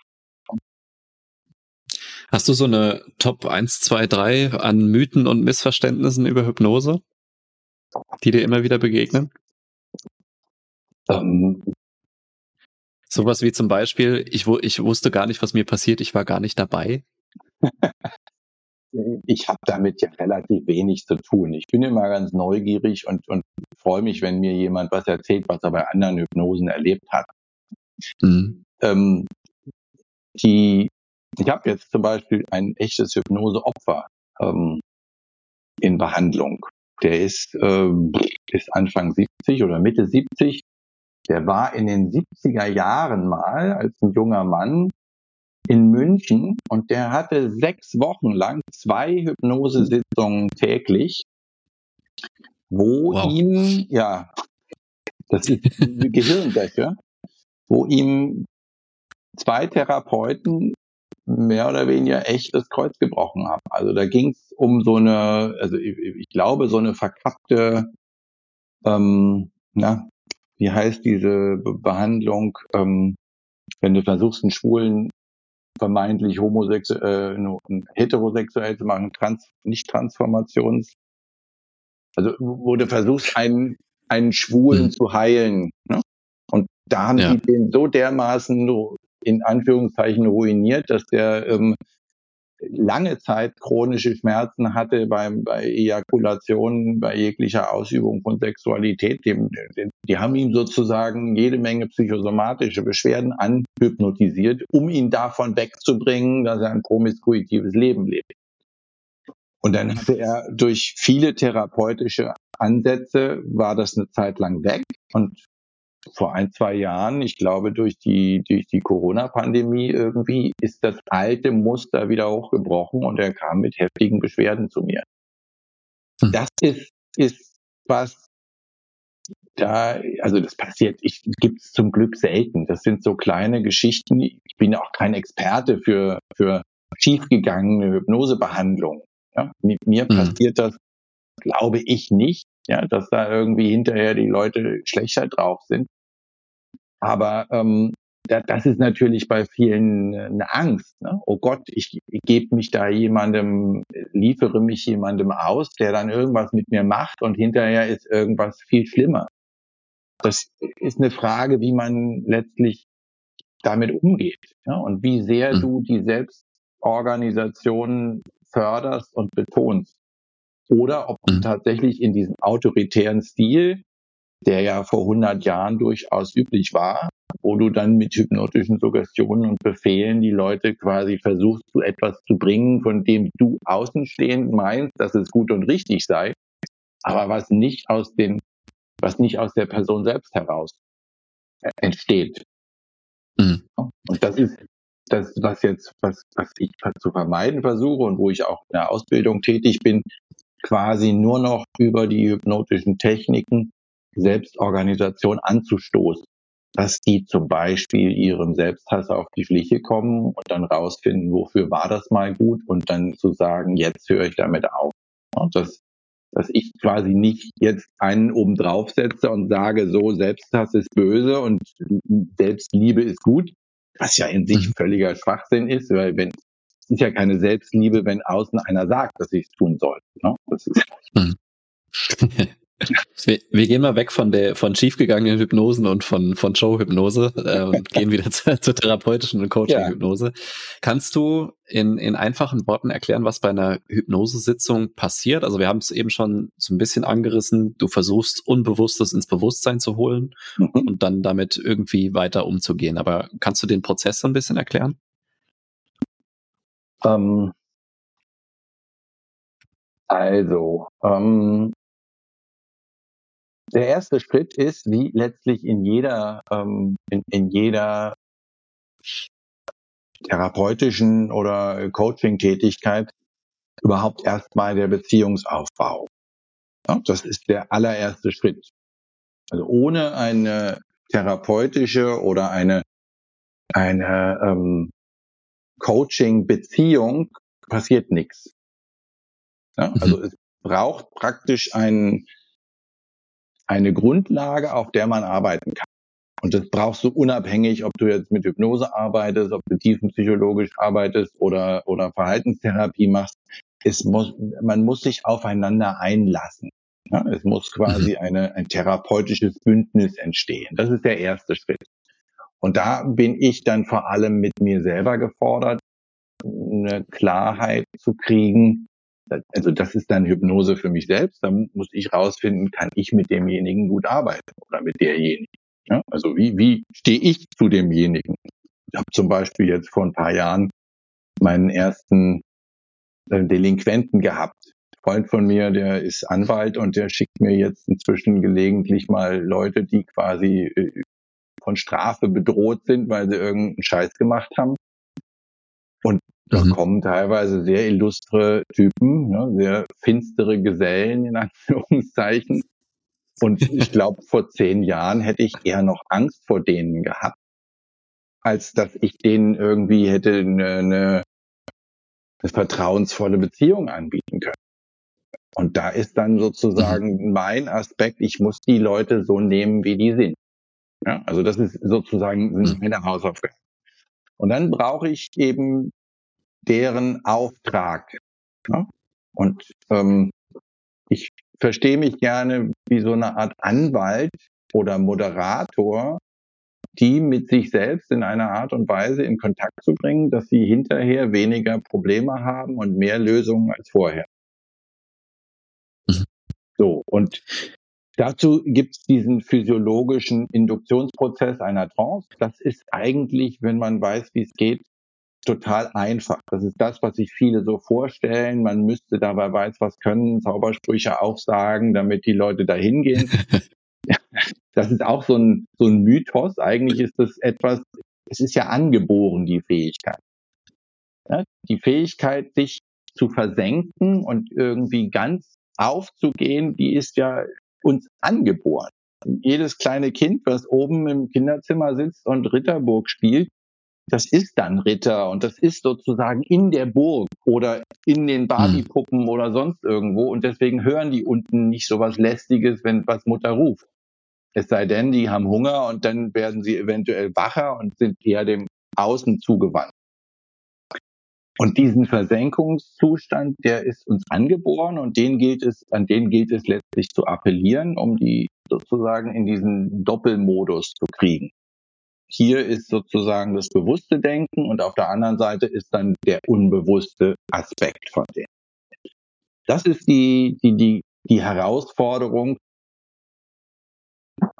Hast du so eine Top 1, 2, 3 an Mythen und Missverständnissen über Hypnose, die dir immer wieder begegnen? Ähm, Sowas wie zum Beispiel, ich, ich wusste gar nicht, was mir passiert, ich war gar nicht dabei. (laughs) ich habe damit ja relativ wenig zu tun. Ich bin immer ganz neugierig und, und freue mich, wenn mir jemand was erzählt, was er bei anderen Hypnosen erlebt hat. Mhm. Ähm, die, ich habe jetzt zum Beispiel ein echtes Hypnoseopfer ähm, in Behandlung. Der ist, äh, ist Anfang 70 oder Mitte 70. Der war in den 70er Jahren mal als ein junger Mann in München und der hatte sechs Wochen lang zwei Hypnosesitzungen täglich, wo wow. ihm, ja, das ist eine Gehirnwäsche, wo ihm zwei Therapeuten mehr oder weniger echt das Kreuz gebrochen haben. Also da ging es um so eine, also ich, ich, glaube, so eine verkappte, ähm, na, wie heißt diese Behandlung, ähm, wenn du versuchst, einen Schwulen vermeintlich homosexuell, äh, heterosexuell zu machen, trans, nicht Transformations, also wo du versuchst, einen, einen Schwulen mhm. zu heilen. Ne? Und da haben ja. die den so dermaßen in Anführungszeichen ruiniert, dass der ähm, lange Zeit chronische Schmerzen hatte beim, bei Ejakulation, bei jeglicher Ausübung von Sexualität. Die, die haben ihm sozusagen jede Menge psychosomatische Beschwerden anhypnotisiert, um ihn davon wegzubringen, dass er ein promiskuitives Leben lebt. Und dann hatte er durch viele therapeutische Ansätze, war das eine Zeit lang weg. Und vor ein, zwei Jahren, ich glaube, durch die, durch die Corona-Pandemie irgendwie ist das alte Muster wieder hochgebrochen und er kam mit heftigen Beschwerden zu mir. Hm. Das ist, ist was da, also das passiert, ich gibt's zum Glück selten. Das sind so kleine Geschichten. Ich bin auch kein Experte für, für schiefgegangene Hypnosebehandlung. Ja, mit mir hm. passiert das, glaube ich nicht ja, dass da irgendwie hinterher die Leute schlechter drauf sind. Aber ähm, da, das ist natürlich bei vielen eine Angst. Ne? Oh Gott, ich, gebe mich da jemandem, liefere mich jemandem aus, der dann irgendwas mit mir macht und hinterher ist irgendwas viel schlimmer. Das ist eine Frage, wie man letztlich damit umgeht ja? und wie sehr mhm. du die Selbstorganisation förderst und betonst oder ob mhm. tatsächlich in diesem autoritären Stil, der ja vor 100 Jahren durchaus üblich war, wo du dann mit hypnotischen Suggestionen und Befehlen die Leute quasi versuchst, zu etwas zu bringen, von dem du außenstehend meinst, dass es gut und richtig sei, aber was nicht aus den, was nicht aus der Person selbst heraus entsteht. Mhm. Und das ist das, was jetzt, was, was ich zu vermeiden versuche und wo ich auch in der Ausbildung tätig bin, quasi nur noch über die hypnotischen Techniken Selbstorganisation anzustoßen. Dass die zum Beispiel ihrem Selbsthass auf die Schliche kommen und dann rausfinden, wofür war das mal gut und dann zu sagen, jetzt höre ich damit auf. Und das, dass ich quasi nicht jetzt einen oben drauf setze und sage, so Selbsthass ist böse und Selbstliebe ist gut, was ja in sich mhm. völliger Schwachsinn ist, weil wenn ist ja keine Selbstliebe, wenn außen einer sagt, dass ich es tun soll. Ne? Das ist hm. (laughs) (laughs) wir, wir, gehen mal weg von der von schiefgegangenen Hypnosen und von von Show-Hypnose äh, und (laughs) gehen wieder zu, zur therapeutischen und Coaching-Hypnose. Ja. Kannst du in, in einfachen Worten erklären, was bei einer Hypnosesitzung passiert? Also wir haben es eben schon so ein bisschen angerissen. Du versuchst Unbewusstes ins Bewusstsein zu holen mhm. und dann damit irgendwie weiter umzugehen. Aber kannst du den Prozess so ein bisschen erklären? Ähm, also, ähm, der erste Schritt ist, wie letztlich in jeder, ähm, in, in jeder therapeutischen oder Coaching-Tätigkeit überhaupt erstmal der Beziehungsaufbau. Ja, das ist der allererste Schritt. Also ohne eine therapeutische oder eine, eine ähm, Coaching-Beziehung passiert nichts. Ja, mhm. also es braucht praktisch ein, eine Grundlage, auf der man arbeiten kann. Und das brauchst du unabhängig, ob du jetzt mit Hypnose arbeitest, ob du tiefenpsychologisch arbeitest oder, oder Verhaltenstherapie machst. Es muss, man muss sich aufeinander einlassen. Ja, es muss quasi mhm. eine, ein therapeutisches Bündnis entstehen. Das ist der erste Schritt. Und da bin ich dann vor allem mit mir selber gefordert, eine Klarheit zu kriegen. Also das ist dann Hypnose für mich selbst. Da muss ich rausfinden, kann ich mit demjenigen gut arbeiten oder mit derjenigen. Ja, also wie, wie stehe ich zu demjenigen? Ich habe zum Beispiel jetzt vor ein paar Jahren meinen ersten äh, Delinquenten gehabt. Freund von mir, der ist Anwalt und der schickt mir jetzt inzwischen gelegentlich mal Leute, die quasi äh, von Strafe bedroht sind, weil sie irgendeinen Scheiß gemacht haben. Und da mhm. kommen teilweise sehr illustre Typen, ne, sehr finstere Gesellen in (laughs) Anführungszeichen. Und ich (laughs) glaube, vor zehn Jahren hätte ich eher noch Angst vor denen gehabt, als dass ich denen irgendwie hätte eine, eine, eine vertrauensvolle Beziehung anbieten können. Und da ist dann sozusagen mhm. mein Aspekt, ich muss die Leute so nehmen, wie die sind. Ja, also das ist sozusagen mhm. meine Hausaufgabe. Und dann brauche ich eben deren Auftrag. Ja? Und ähm, ich verstehe mich gerne wie so eine Art Anwalt oder Moderator, die mit sich selbst in einer Art und Weise in Kontakt zu bringen, dass sie hinterher weniger Probleme haben und mehr Lösungen als vorher. Mhm. So, und dazu gibt es diesen physiologischen Induktionsprozess einer Trance. Das ist eigentlich, wenn man weiß, wie es geht, total einfach. Das ist das, was sich viele so vorstellen. Man müsste dabei weiß was können, Zaubersprüche aufsagen, damit die Leute da hingehen. (laughs) das ist auch so ein, so ein Mythos. Eigentlich ist das etwas, es ist ja angeboren, die Fähigkeit. Ja, die Fähigkeit, sich zu versenken und irgendwie ganz aufzugehen, die ist ja uns angeboren. Jedes kleine Kind, was oben im Kinderzimmer sitzt und Ritterburg spielt, das ist dann Ritter und das ist sozusagen in der Burg oder in den Barbie-Puppen hm. oder sonst irgendwo und deswegen hören die unten nicht so was Lästiges, wenn was Mutter ruft. Es sei denn, die haben Hunger und dann werden sie eventuell wacher und sind eher dem Außen zugewandt. Und diesen Versenkungszustand, der ist uns angeboren und den gilt es, an den gilt es letztlich zu appellieren, um die sozusagen in diesen Doppelmodus zu kriegen. Hier ist sozusagen das bewusste Denken und auf der anderen Seite ist dann der unbewusste Aspekt von dem. Das ist die, die, die, die Herausforderung,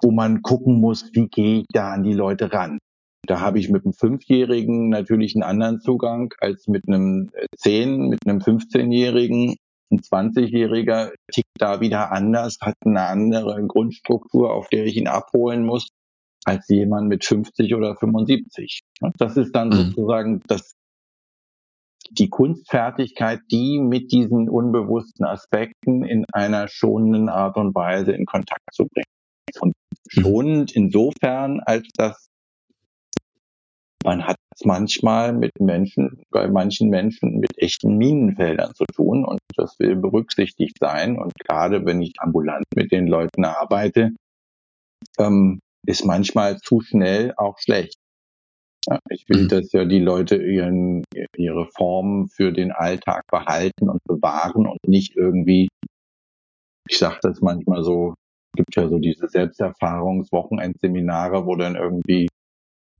wo man gucken muss, wie gehe ich da an die Leute ran. Da habe ich mit einem Fünfjährigen natürlich einen anderen Zugang als mit einem Zehn, mit einem 15-Jährigen. Ein 20-Jähriger tickt da wieder anders, hat eine andere Grundstruktur, auf der ich ihn abholen muss als jemand mit 50 oder 75. Das ist dann mhm. sozusagen das, die Kunstfertigkeit, die mit diesen unbewussten Aspekten in einer schonenden Art und Weise in Kontakt zu bringen. Und mhm. schonend insofern, als dass man hat es manchmal mit Menschen, bei manchen Menschen mit echten Minenfeldern zu tun und das will berücksichtigt sein. Und gerade wenn ich ambulant mit den Leuten arbeite, ähm, ist manchmal zu schnell auch schlecht. Ja, ich will, mhm. dass ja die Leute ihren, ihre Formen für den Alltag behalten und bewahren und nicht irgendwie, ich sage das manchmal so, gibt ja so diese Selbsterfahrungswochenendseminare, wo dann irgendwie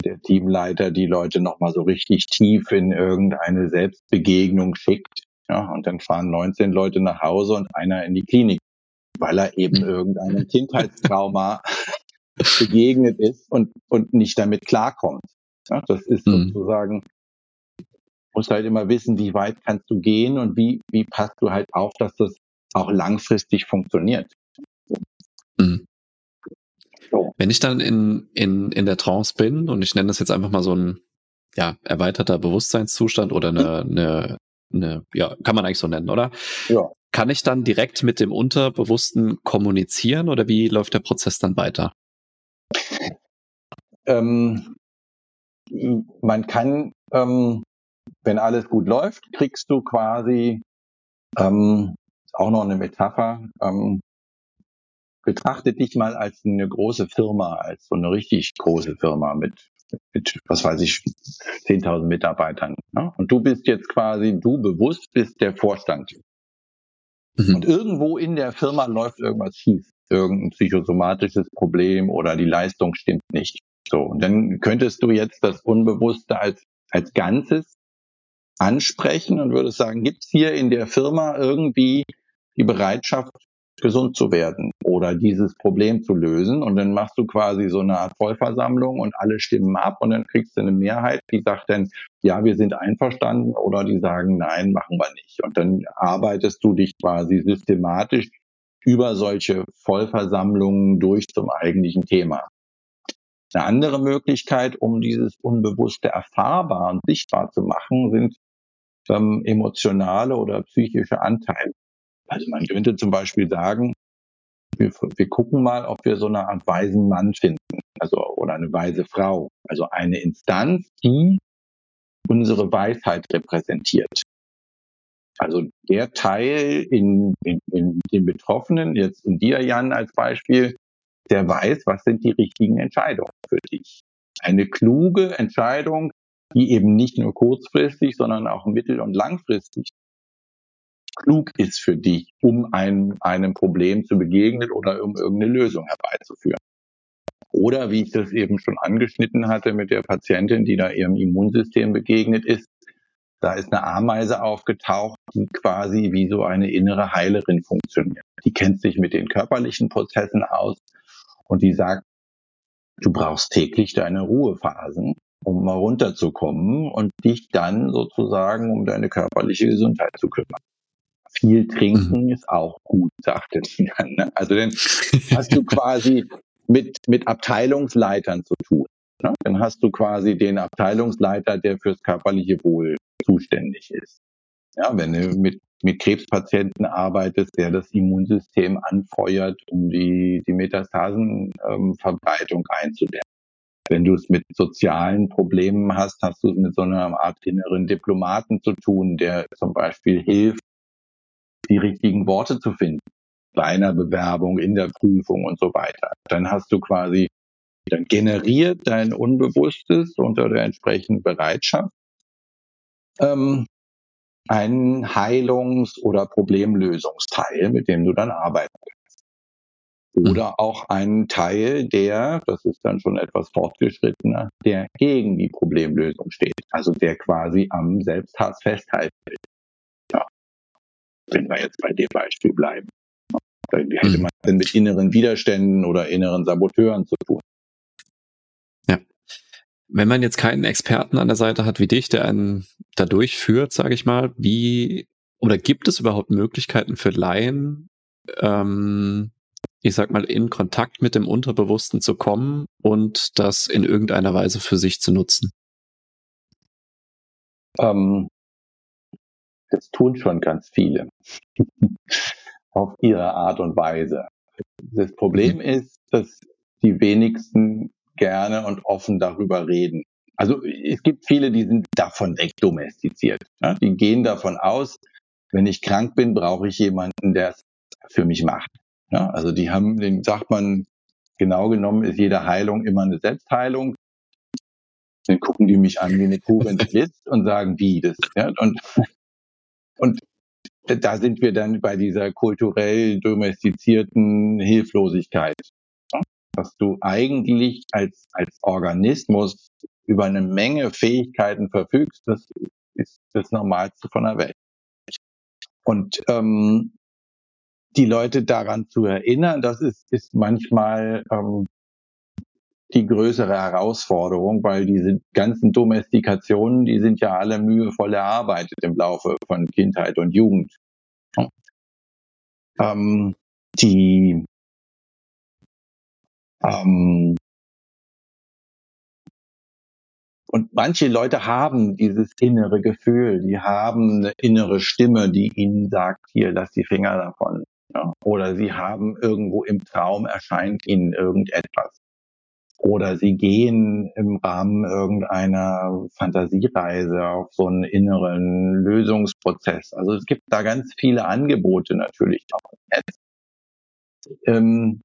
der Teamleiter die Leute nochmal so richtig tief in irgendeine Selbstbegegnung schickt. Ja, und dann fahren 19 Leute nach Hause und einer in die Klinik, weil er eben (laughs) irgendeinem Kindheitstrauma begegnet ist und, und nicht damit klarkommt. Ja, das ist mhm. sozusagen, musst halt immer wissen, wie weit kannst du gehen und wie, wie passt du halt auf, dass das auch langfristig funktioniert. Mhm. So. Wenn ich dann in, in, in der Trance bin und ich nenne das jetzt einfach mal so ein ja, erweiterter Bewusstseinszustand oder eine, eine, eine, ja, kann man eigentlich so nennen, oder? Ja. Kann ich dann direkt mit dem Unterbewussten kommunizieren oder wie läuft der Prozess dann weiter? Ähm, man kann, ähm, wenn alles gut läuft, kriegst du quasi ähm, auch noch eine Metapher. Ähm, betrachte dich mal als eine große Firma, als so eine richtig große Firma mit, mit was weiß ich, 10.000 Mitarbeitern. Ne? Und du bist jetzt quasi, du bewusst bist der Vorstand. Mhm. Und irgendwo in der Firma läuft irgendwas schief. Irgendein psychosomatisches Problem oder die Leistung stimmt nicht. So. Und dann könntest du jetzt das Unbewusste als, als Ganzes ansprechen und würdest sagen, gibt es hier in der Firma irgendwie die Bereitschaft, gesund zu werden oder dieses Problem zu lösen. Und dann machst du quasi so eine Art Vollversammlung und alle stimmen ab und dann kriegst du eine Mehrheit, die sagt dann, ja, wir sind einverstanden oder die sagen, nein, machen wir nicht. Und dann arbeitest du dich quasi systematisch über solche Vollversammlungen durch zum eigentlichen Thema. Eine andere Möglichkeit, um dieses Unbewusste erfahrbar und sichtbar zu machen, sind ähm, emotionale oder psychische Anteile. Also man könnte zum Beispiel sagen, wir, wir gucken mal, ob wir so eine Art weisen Mann finden, also oder eine weise Frau, also eine Instanz, die unsere Weisheit repräsentiert. Also der Teil in, in, in den Betroffenen, jetzt in dir, Jan, als Beispiel, der weiß, was sind die richtigen Entscheidungen für dich. Eine kluge Entscheidung, die eben nicht nur kurzfristig, sondern auch mittel- und langfristig klug ist für dich, um einem, einem Problem zu begegnen oder um irgendeine Lösung herbeizuführen. Oder wie ich das eben schon angeschnitten hatte mit der Patientin, die da ihrem Immunsystem begegnet ist, da ist eine Ameise aufgetaucht, die quasi wie so eine innere Heilerin funktioniert. Die kennt sich mit den körperlichen Prozessen aus und die sagt, du brauchst täglich deine Ruhephasen, um mal runterzukommen und dich dann sozusagen um deine körperliche Gesundheit zu kümmern viel trinken mhm. ist auch gut, sagte sie dann. Ne? Also dann hast du quasi mit, mit Abteilungsleitern zu tun. Ne? Dann hast du quasi den Abteilungsleiter, der fürs körperliche Wohl zuständig ist. Ja, wenn du mit, mit Krebspatienten arbeitest, der das Immunsystem anfeuert, um die, die Metastasenverbreitung ähm, einzudämmen. Wenn du es mit sozialen Problemen hast, hast du es mit so einer Art inneren Diplomaten zu tun, der zum Beispiel hilft, die richtigen Worte zu finden. Bei einer Bewerbung, in der Prüfung und so weiter. Dann hast du quasi, dann generiert dein Unbewusstes unter der entsprechenden Bereitschaft ähm, einen Heilungs- oder Problemlösungsteil, mit dem du dann arbeiten kannst. Oder auch einen Teil, der, das ist dann schon etwas fortgeschrittener, der gegen die Problemlösung steht. Also der quasi am Selbsthass festhalten will wenn wir jetzt bei dem Beispiel bleiben. Da hätte mhm. man mit inneren Widerständen oder inneren Saboteuren zu tun. Wenn man jetzt keinen Experten an der Seite hat wie dich, der einen da durchführt, sage ich mal, wie oder gibt es überhaupt Möglichkeiten für Laien, ähm, ich sag mal, in Kontakt mit dem Unterbewussten zu kommen und das in irgendeiner Weise für sich zu nutzen? Ähm, das tun schon ganz viele (laughs) auf ihre Art und Weise. Das Problem mhm. ist, dass die wenigsten gerne und offen darüber reden. Also es gibt viele, die sind davon wegdomestiziert. Ja? Die gehen davon aus, wenn ich krank bin, brauche ich jemanden, der es für mich macht. Ja? Also die haben, den sagt man, genau genommen ist jede Heilung immer eine Selbstheilung. Dann gucken die mich an wie eine Kuh, wenn sie ist und sagen, wie das. Ja? Und und da sind wir dann bei dieser kulturell domestizierten Hilflosigkeit, dass du eigentlich als, als Organismus über eine Menge Fähigkeiten verfügst, das ist das Normalste von der Welt. Und ähm, die Leute daran zu erinnern, das ist, ist manchmal ähm, die größere Herausforderung, weil diese ganzen Domestikationen, die sind ja alle mühevoll erarbeitet im Laufe von Kindheit und Jugend. Ähm, die ähm, und manche Leute haben dieses innere Gefühl, die haben eine innere Stimme, die ihnen sagt, hier, lass die Finger davon. Ja? Oder sie haben irgendwo im Traum erscheint ihnen irgendetwas oder sie gehen im Rahmen irgendeiner Fantasiereise auf so einen inneren Lösungsprozess. Also es gibt da ganz viele Angebote natürlich auch im Netz. Ähm,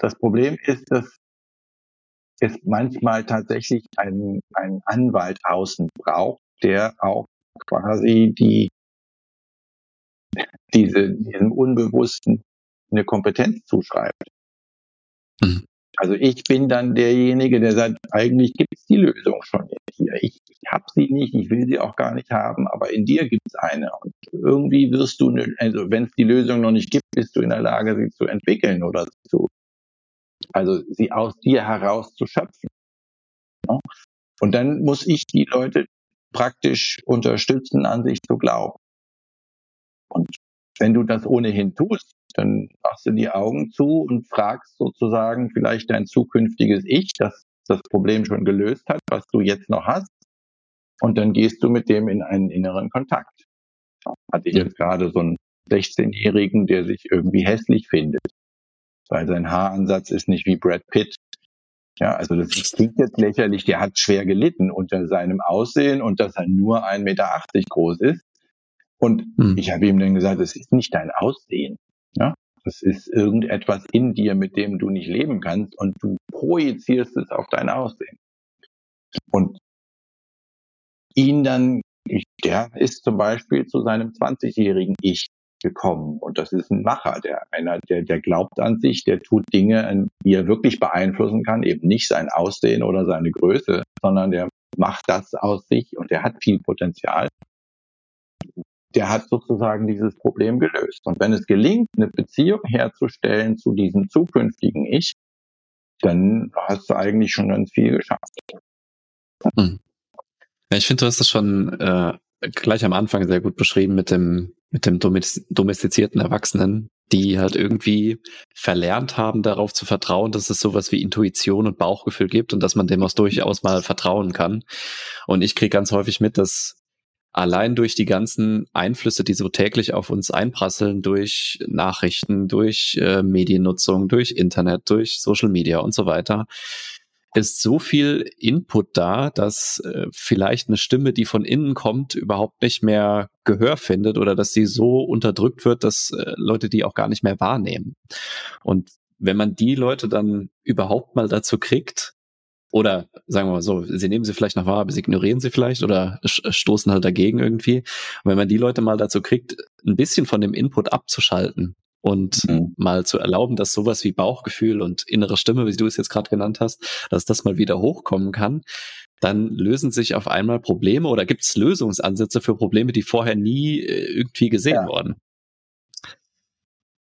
das Problem ist, dass es manchmal tatsächlich einen, einen Anwalt außen braucht, der auch quasi die diese, diesem Unbewussten eine Kompetenz zuschreibt. Mhm. Also ich bin dann derjenige, der sagt, eigentlich gibt es die Lösung schon hier. Ich, ich habe sie nicht, ich will sie auch gar nicht haben, aber in dir gibt es eine. Und irgendwie wirst du, ne, also wenn es die Lösung noch nicht gibt, bist du in der Lage, sie zu entwickeln oder zu, also sie aus dir heraus zu schöpfen. Und dann muss ich die Leute praktisch unterstützen, an sich zu glauben. Und wenn du das ohnehin tust, dann machst du die Augen zu und fragst sozusagen vielleicht dein zukünftiges Ich, das das Problem schon gelöst hat, was du jetzt noch hast. Und dann gehst du mit dem in einen inneren Kontakt. Hatte ich jetzt gerade so einen 16-Jährigen, der sich irgendwie hässlich findet, weil sein Haaransatz ist nicht wie Brad Pitt. Ja, also das klingt jetzt lächerlich, der hat schwer gelitten unter seinem Aussehen und dass er nur 1,80 Meter groß ist. Und hm. ich habe ihm dann gesagt, es ist nicht dein Aussehen. Ja? Das ist irgendetwas in dir, mit dem du nicht leben kannst und du projizierst es auf dein Aussehen. Und ihn dann, der ist zum Beispiel zu seinem 20-jährigen Ich gekommen. Und das ist ein Macher, der einer, der, der glaubt an sich, der tut Dinge, die er wirklich beeinflussen kann, eben nicht sein Aussehen oder seine Größe, sondern der macht das aus sich und der hat viel Potenzial der hat sozusagen dieses Problem gelöst. Und wenn es gelingt, eine Beziehung herzustellen zu diesem zukünftigen Ich, dann hast du eigentlich schon ganz viel geschafft. Hm. Ja, ich finde, du hast das schon äh, gleich am Anfang sehr gut beschrieben mit dem mit dem domestizierten Erwachsenen, die halt irgendwie verlernt haben, darauf zu vertrauen, dass es sowas wie Intuition und Bauchgefühl gibt und dass man dem auch durchaus mal vertrauen kann. Und ich kriege ganz häufig mit, dass allein durch die ganzen Einflüsse, die so täglich auf uns einprasseln, durch Nachrichten, durch äh, Mediennutzung, durch Internet, durch Social Media und so weiter, ist so viel Input da, dass äh, vielleicht eine Stimme, die von innen kommt, überhaupt nicht mehr Gehör findet oder dass sie so unterdrückt wird, dass äh, Leute die auch gar nicht mehr wahrnehmen. Und wenn man die Leute dann überhaupt mal dazu kriegt, oder sagen wir mal so, sie nehmen sie vielleicht noch wahr, aber sie ignorieren sie vielleicht oder stoßen halt dagegen irgendwie. Und wenn man die Leute mal dazu kriegt, ein bisschen von dem Input abzuschalten und mhm. mal zu erlauben, dass sowas wie Bauchgefühl und innere Stimme, wie du es jetzt gerade genannt hast, dass das mal wieder hochkommen kann, dann lösen sich auf einmal Probleme oder gibt es Lösungsansätze für Probleme, die vorher nie äh, irgendwie gesehen ja. wurden.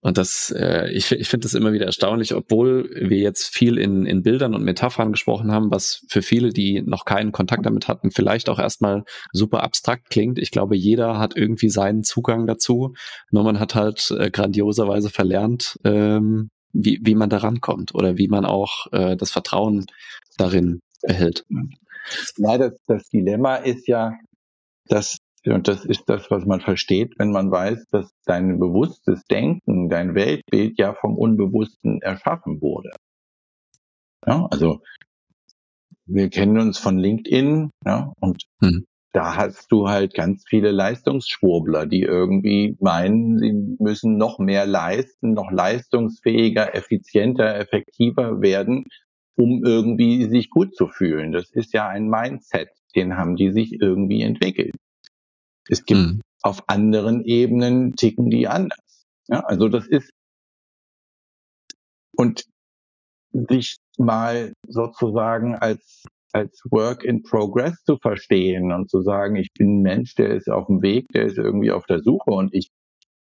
Und das, äh, ich, ich finde das immer wieder erstaunlich, obwohl wir jetzt viel in, in Bildern und Metaphern gesprochen haben, was für viele, die noch keinen Kontakt damit hatten, vielleicht auch erstmal super abstrakt klingt. Ich glaube, jeder hat irgendwie seinen Zugang dazu. Nur man hat halt äh, grandioserweise verlernt, ähm, wie, wie man da rankommt oder wie man auch äh, das Vertrauen darin behält. Ja, das, das Dilemma ist ja, dass und das ist das, was man versteht, wenn man weiß, dass dein bewusstes Denken, dein Weltbild ja vom Unbewussten erschaffen wurde. Ja, also wir kennen uns von LinkedIn, ja, und hm. da hast du halt ganz viele Leistungsschwurbler, die irgendwie meinen, sie müssen noch mehr leisten, noch leistungsfähiger, effizienter, effektiver werden, um irgendwie sich gut zu fühlen. Das ist ja ein Mindset, den haben die sich irgendwie entwickelt. Es gibt mhm. auf anderen Ebenen ticken die anders. Ja, also das ist und sich mal sozusagen als als Work in Progress zu verstehen und zu sagen, ich bin ein Mensch, der ist auf dem Weg, der ist irgendwie auf der Suche und ich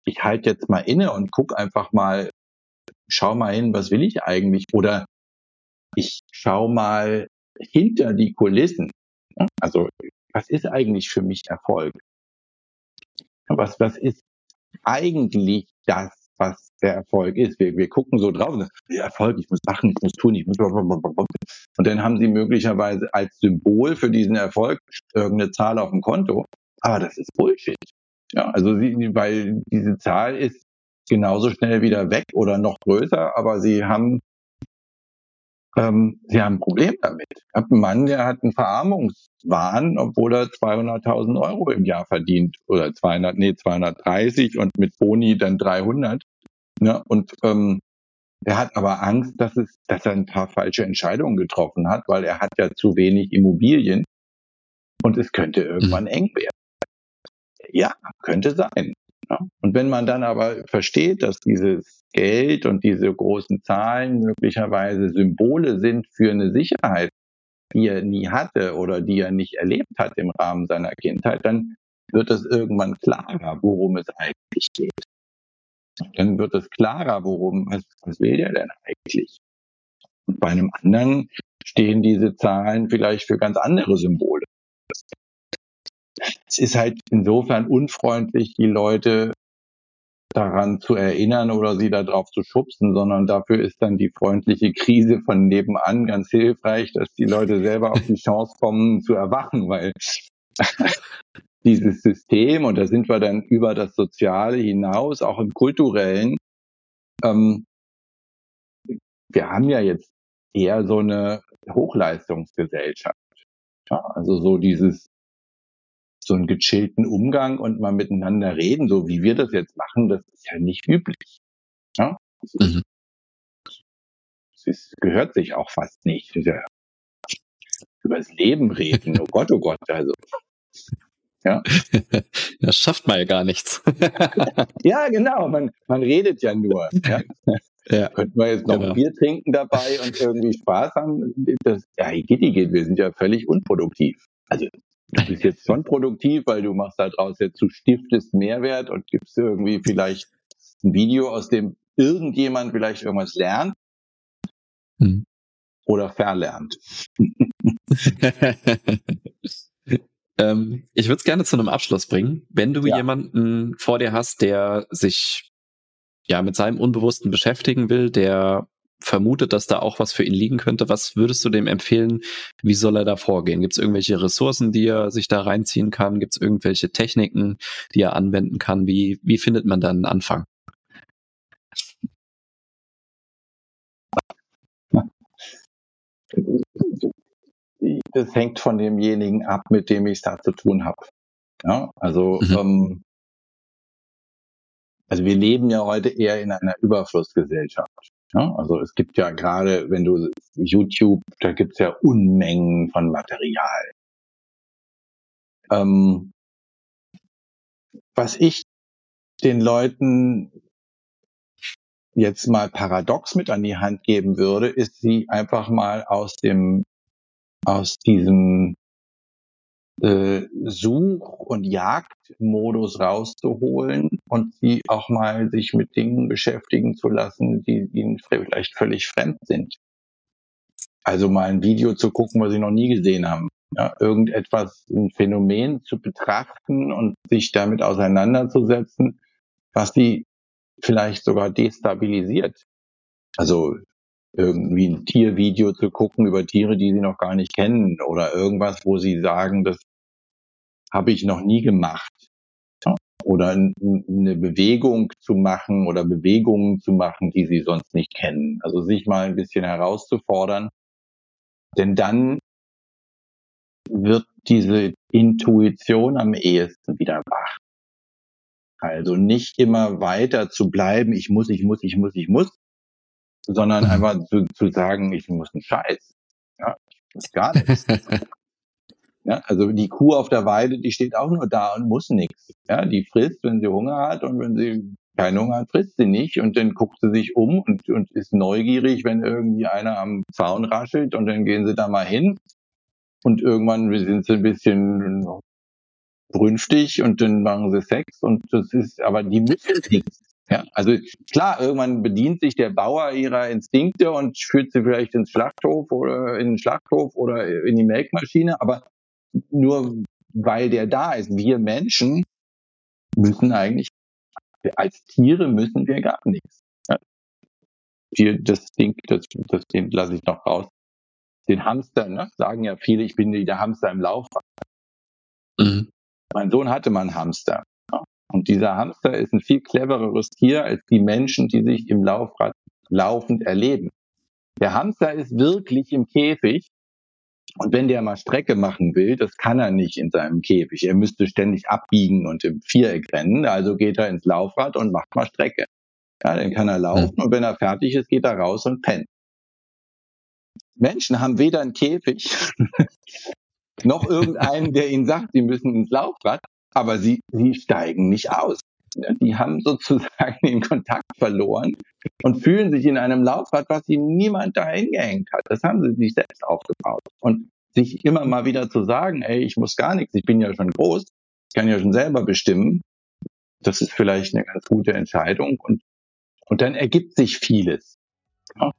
ich halte jetzt mal inne und guck einfach mal, schau mal hin, was will ich eigentlich? Oder ich schau mal hinter die Kulissen. Also, was ist eigentlich für mich Erfolg? Was, was ist eigentlich das, was der Erfolg ist? Wir, wir gucken so drauf, Erfolg, ich muss machen, ich muss tun, ich muss. Und dann haben sie möglicherweise als Symbol für diesen Erfolg irgendeine Zahl auf dem Konto. Aber das ist Bullshit. Ja, also sie, weil diese Zahl ist genauso schnell wieder weg oder noch größer, aber sie haben ähm, sie haben ein Problem damit. Ich habe einen Mann, der hat einen Verarmungswahn, obwohl er 200.000 Euro im Jahr verdient oder 200, nee 230 und mit Boni dann 300. Ne? Und ähm, er hat aber Angst, dass es, dass er ein paar falsche Entscheidungen getroffen hat, weil er hat ja zu wenig Immobilien und es könnte irgendwann eng werden. Ja, könnte sein. Ja? Und wenn man dann aber versteht, dass dieses Geld und diese großen Zahlen möglicherweise Symbole sind für eine Sicherheit, die er nie hatte oder die er nicht erlebt hat im Rahmen seiner Kindheit, dann wird es irgendwann klarer, worum es eigentlich geht. Dann wird es klarer, worum, was, was will der denn eigentlich? Und bei einem anderen stehen diese Zahlen vielleicht für ganz andere Symbole. Es ist halt insofern unfreundlich, die Leute daran zu erinnern oder sie darauf zu schubsen, sondern dafür ist dann die freundliche Krise von nebenan ganz hilfreich, dass die Leute selber auf die Chance kommen zu erwachen, weil (laughs) dieses System, und da sind wir dann über das Soziale hinaus, auch im Kulturellen, ähm, wir haben ja jetzt eher so eine Hochleistungsgesellschaft. Ja, also so dieses so einen gechillten Umgang und mal miteinander reden, so wie wir das jetzt machen, das ist ja nicht üblich. Ja? Mhm. das gehört sich auch fast nicht. Ja über das Leben reden. (laughs) Oh Gott, oh Gott, also. Ja. (laughs) Das schafft man ja gar nichts. (laughs) ja, genau. Man, man redet ja nur. Ja. Ja. Könnten wir jetzt noch genau. Bier trinken dabei und irgendwie Spaß haben? Das, ja, geht, geht. Wir sind ja völlig unproduktiv. Also du bist jetzt schon produktiv, weil du machst daraus jetzt, du stiftest Mehrwert und gibst irgendwie vielleicht ein Video, aus dem irgendjemand vielleicht irgendwas lernt hm. oder verlernt. (laughs) ähm, ich würde es gerne zu einem Abschluss bringen. Wenn du ja. jemanden vor dir hast, der sich ja mit seinem Unbewussten beschäftigen will, der vermutet, dass da auch was für ihn liegen könnte. Was würdest du dem empfehlen? Wie soll er da vorgehen? Gibt es irgendwelche Ressourcen, die er sich da reinziehen kann? Gibt es irgendwelche Techniken, die er anwenden kann? Wie, wie findet man da einen Anfang? Das hängt von demjenigen ab, mit dem ich es da zu tun habe. Ja, also mhm. ähm, also wir leben ja heute eher in einer Überflussgesellschaft. Ja, also es gibt ja gerade, wenn du YouTube, da gibt's ja Unmengen von Material. Ähm, was ich den Leuten jetzt mal paradox mit an die Hand geben würde, ist sie einfach mal aus dem, aus diesem äh, Such- und Jagdmodus rauszuholen und sie auch mal sich mit Dingen beschäftigen zu lassen, die ihnen vielleicht völlig fremd sind. Also mal ein Video zu gucken, was sie noch nie gesehen haben. Ja, irgendetwas, ein Phänomen zu betrachten und sich damit auseinanderzusetzen, was sie vielleicht sogar destabilisiert. Also irgendwie ein Tiervideo zu gucken über Tiere, die sie noch gar nicht kennen oder irgendwas, wo sie sagen, das habe ich noch nie gemacht. Oder eine Bewegung zu machen oder Bewegungen zu machen, die sie sonst nicht kennen. Also sich mal ein bisschen herauszufordern. Denn dann wird diese Intuition am ehesten wieder wach. Also nicht immer weiter zu bleiben, ich muss, ich muss, ich muss, ich muss, sondern (laughs) einfach zu, zu sagen, ich muss einen Scheiß. Ja, ich muss gar nichts. (laughs) ja, also die Kuh auf der Weide, die steht auch nur da und muss nichts. Ja, die frisst, wenn sie Hunger hat und wenn sie keinen Hunger hat, frisst sie nicht und dann guckt sie sich um und, und ist neugierig, wenn irgendwie einer am Zaun raschelt und dann gehen sie da mal hin und irgendwann sind sie ein bisschen brünstig und dann machen sie Sex und das ist, aber die müssen (laughs) nichts. Ja, also klar, irgendwann bedient sich der Bauer ihrer Instinkte und führt sie vielleicht ins Schlachthof oder in den Schlachthof oder in die Melkmaschine, aber nur weil der da ist. Wir Menschen müssen eigentlich, als Tiere müssen wir gar nichts. Wir, das Ding, das, das den lasse ich noch raus. Den Hamster, ne, sagen ja viele, ich bin der Hamster im Laufrad. Mhm. Mein Sohn hatte mal einen Hamster. Und dieser Hamster ist ein viel clevereres Tier als die Menschen, die sich im Laufrad laufend erleben. Der Hamster ist wirklich im Käfig. Und wenn der mal Strecke machen will, das kann er nicht in seinem Käfig. Er müsste ständig abbiegen und im Viereck rennen. Also geht er ins Laufrad und macht mal Strecke. Ja, dann kann er laufen und wenn er fertig ist, geht er raus und pennt. Menschen haben weder einen Käfig (laughs) noch irgendeinen, der ihnen sagt, sie müssen ins Laufrad aber sie, sie steigen nicht aus. Die haben (laughs) sozusagen den Kontakt verloren und fühlen sich in einem Laufrad, was ihnen niemand dahin gehängt hat. Das haben sie sich selbst aufgebaut. Und sich immer mal wieder zu sagen, ey, ich muss gar nichts, ich bin ja schon groß, ich kann ja schon selber bestimmen, das ist vielleicht eine ganz gute Entscheidung und, und dann ergibt sich vieles. Ja.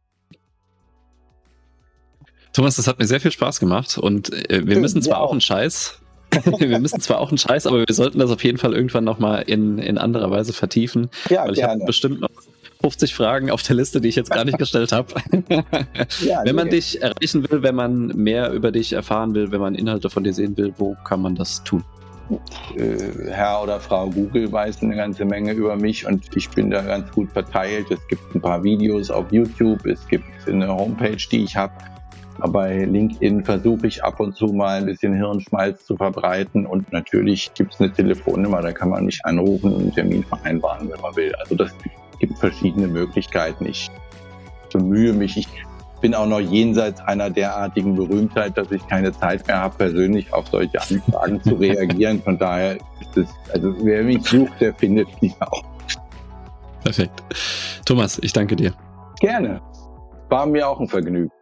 Thomas, das hat mir sehr viel Spaß gemacht und äh, wir müssen zwar auch einen Scheiß, (laughs) wir müssen zwar auch einen Scheiß, aber wir sollten das auf jeden Fall irgendwann nochmal in, in anderer Weise vertiefen. Ja, weil ich habe bestimmt noch 50 Fragen auf der Liste, die ich jetzt gar nicht gestellt habe. (laughs) ja, wenn man dich erreichen will, wenn man mehr über dich erfahren will, wenn man Inhalte von dir sehen will, wo kann man das tun? Äh, Herr oder Frau Google weiß eine ganze Menge über mich und ich bin da ganz gut verteilt. Es gibt ein paar Videos auf YouTube, es gibt eine Homepage, die ich habe. Bei LinkedIn versuche ich ab und zu mal ein bisschen Hirnschmalz zu verbreiten und natürlich gibt es eine Telefonnummer, da kann man mich anrufen und einen Termin vereinbaren, wenn man will. Also das gibt verschiedene Möglichkeiten. Ich bemühe mich, ich bin auch noch jenseits einer derartigen Berühmtheit, dass ich keine Zeit mehr habe, persönlich auf solche Anfragen zu (laughs) reagieren. Von daher ist es, also wer mich sucht, der findet mich auch. Perfekt. Thomas, ich danke dir. Gerne. War mir auch ein Vergnügen.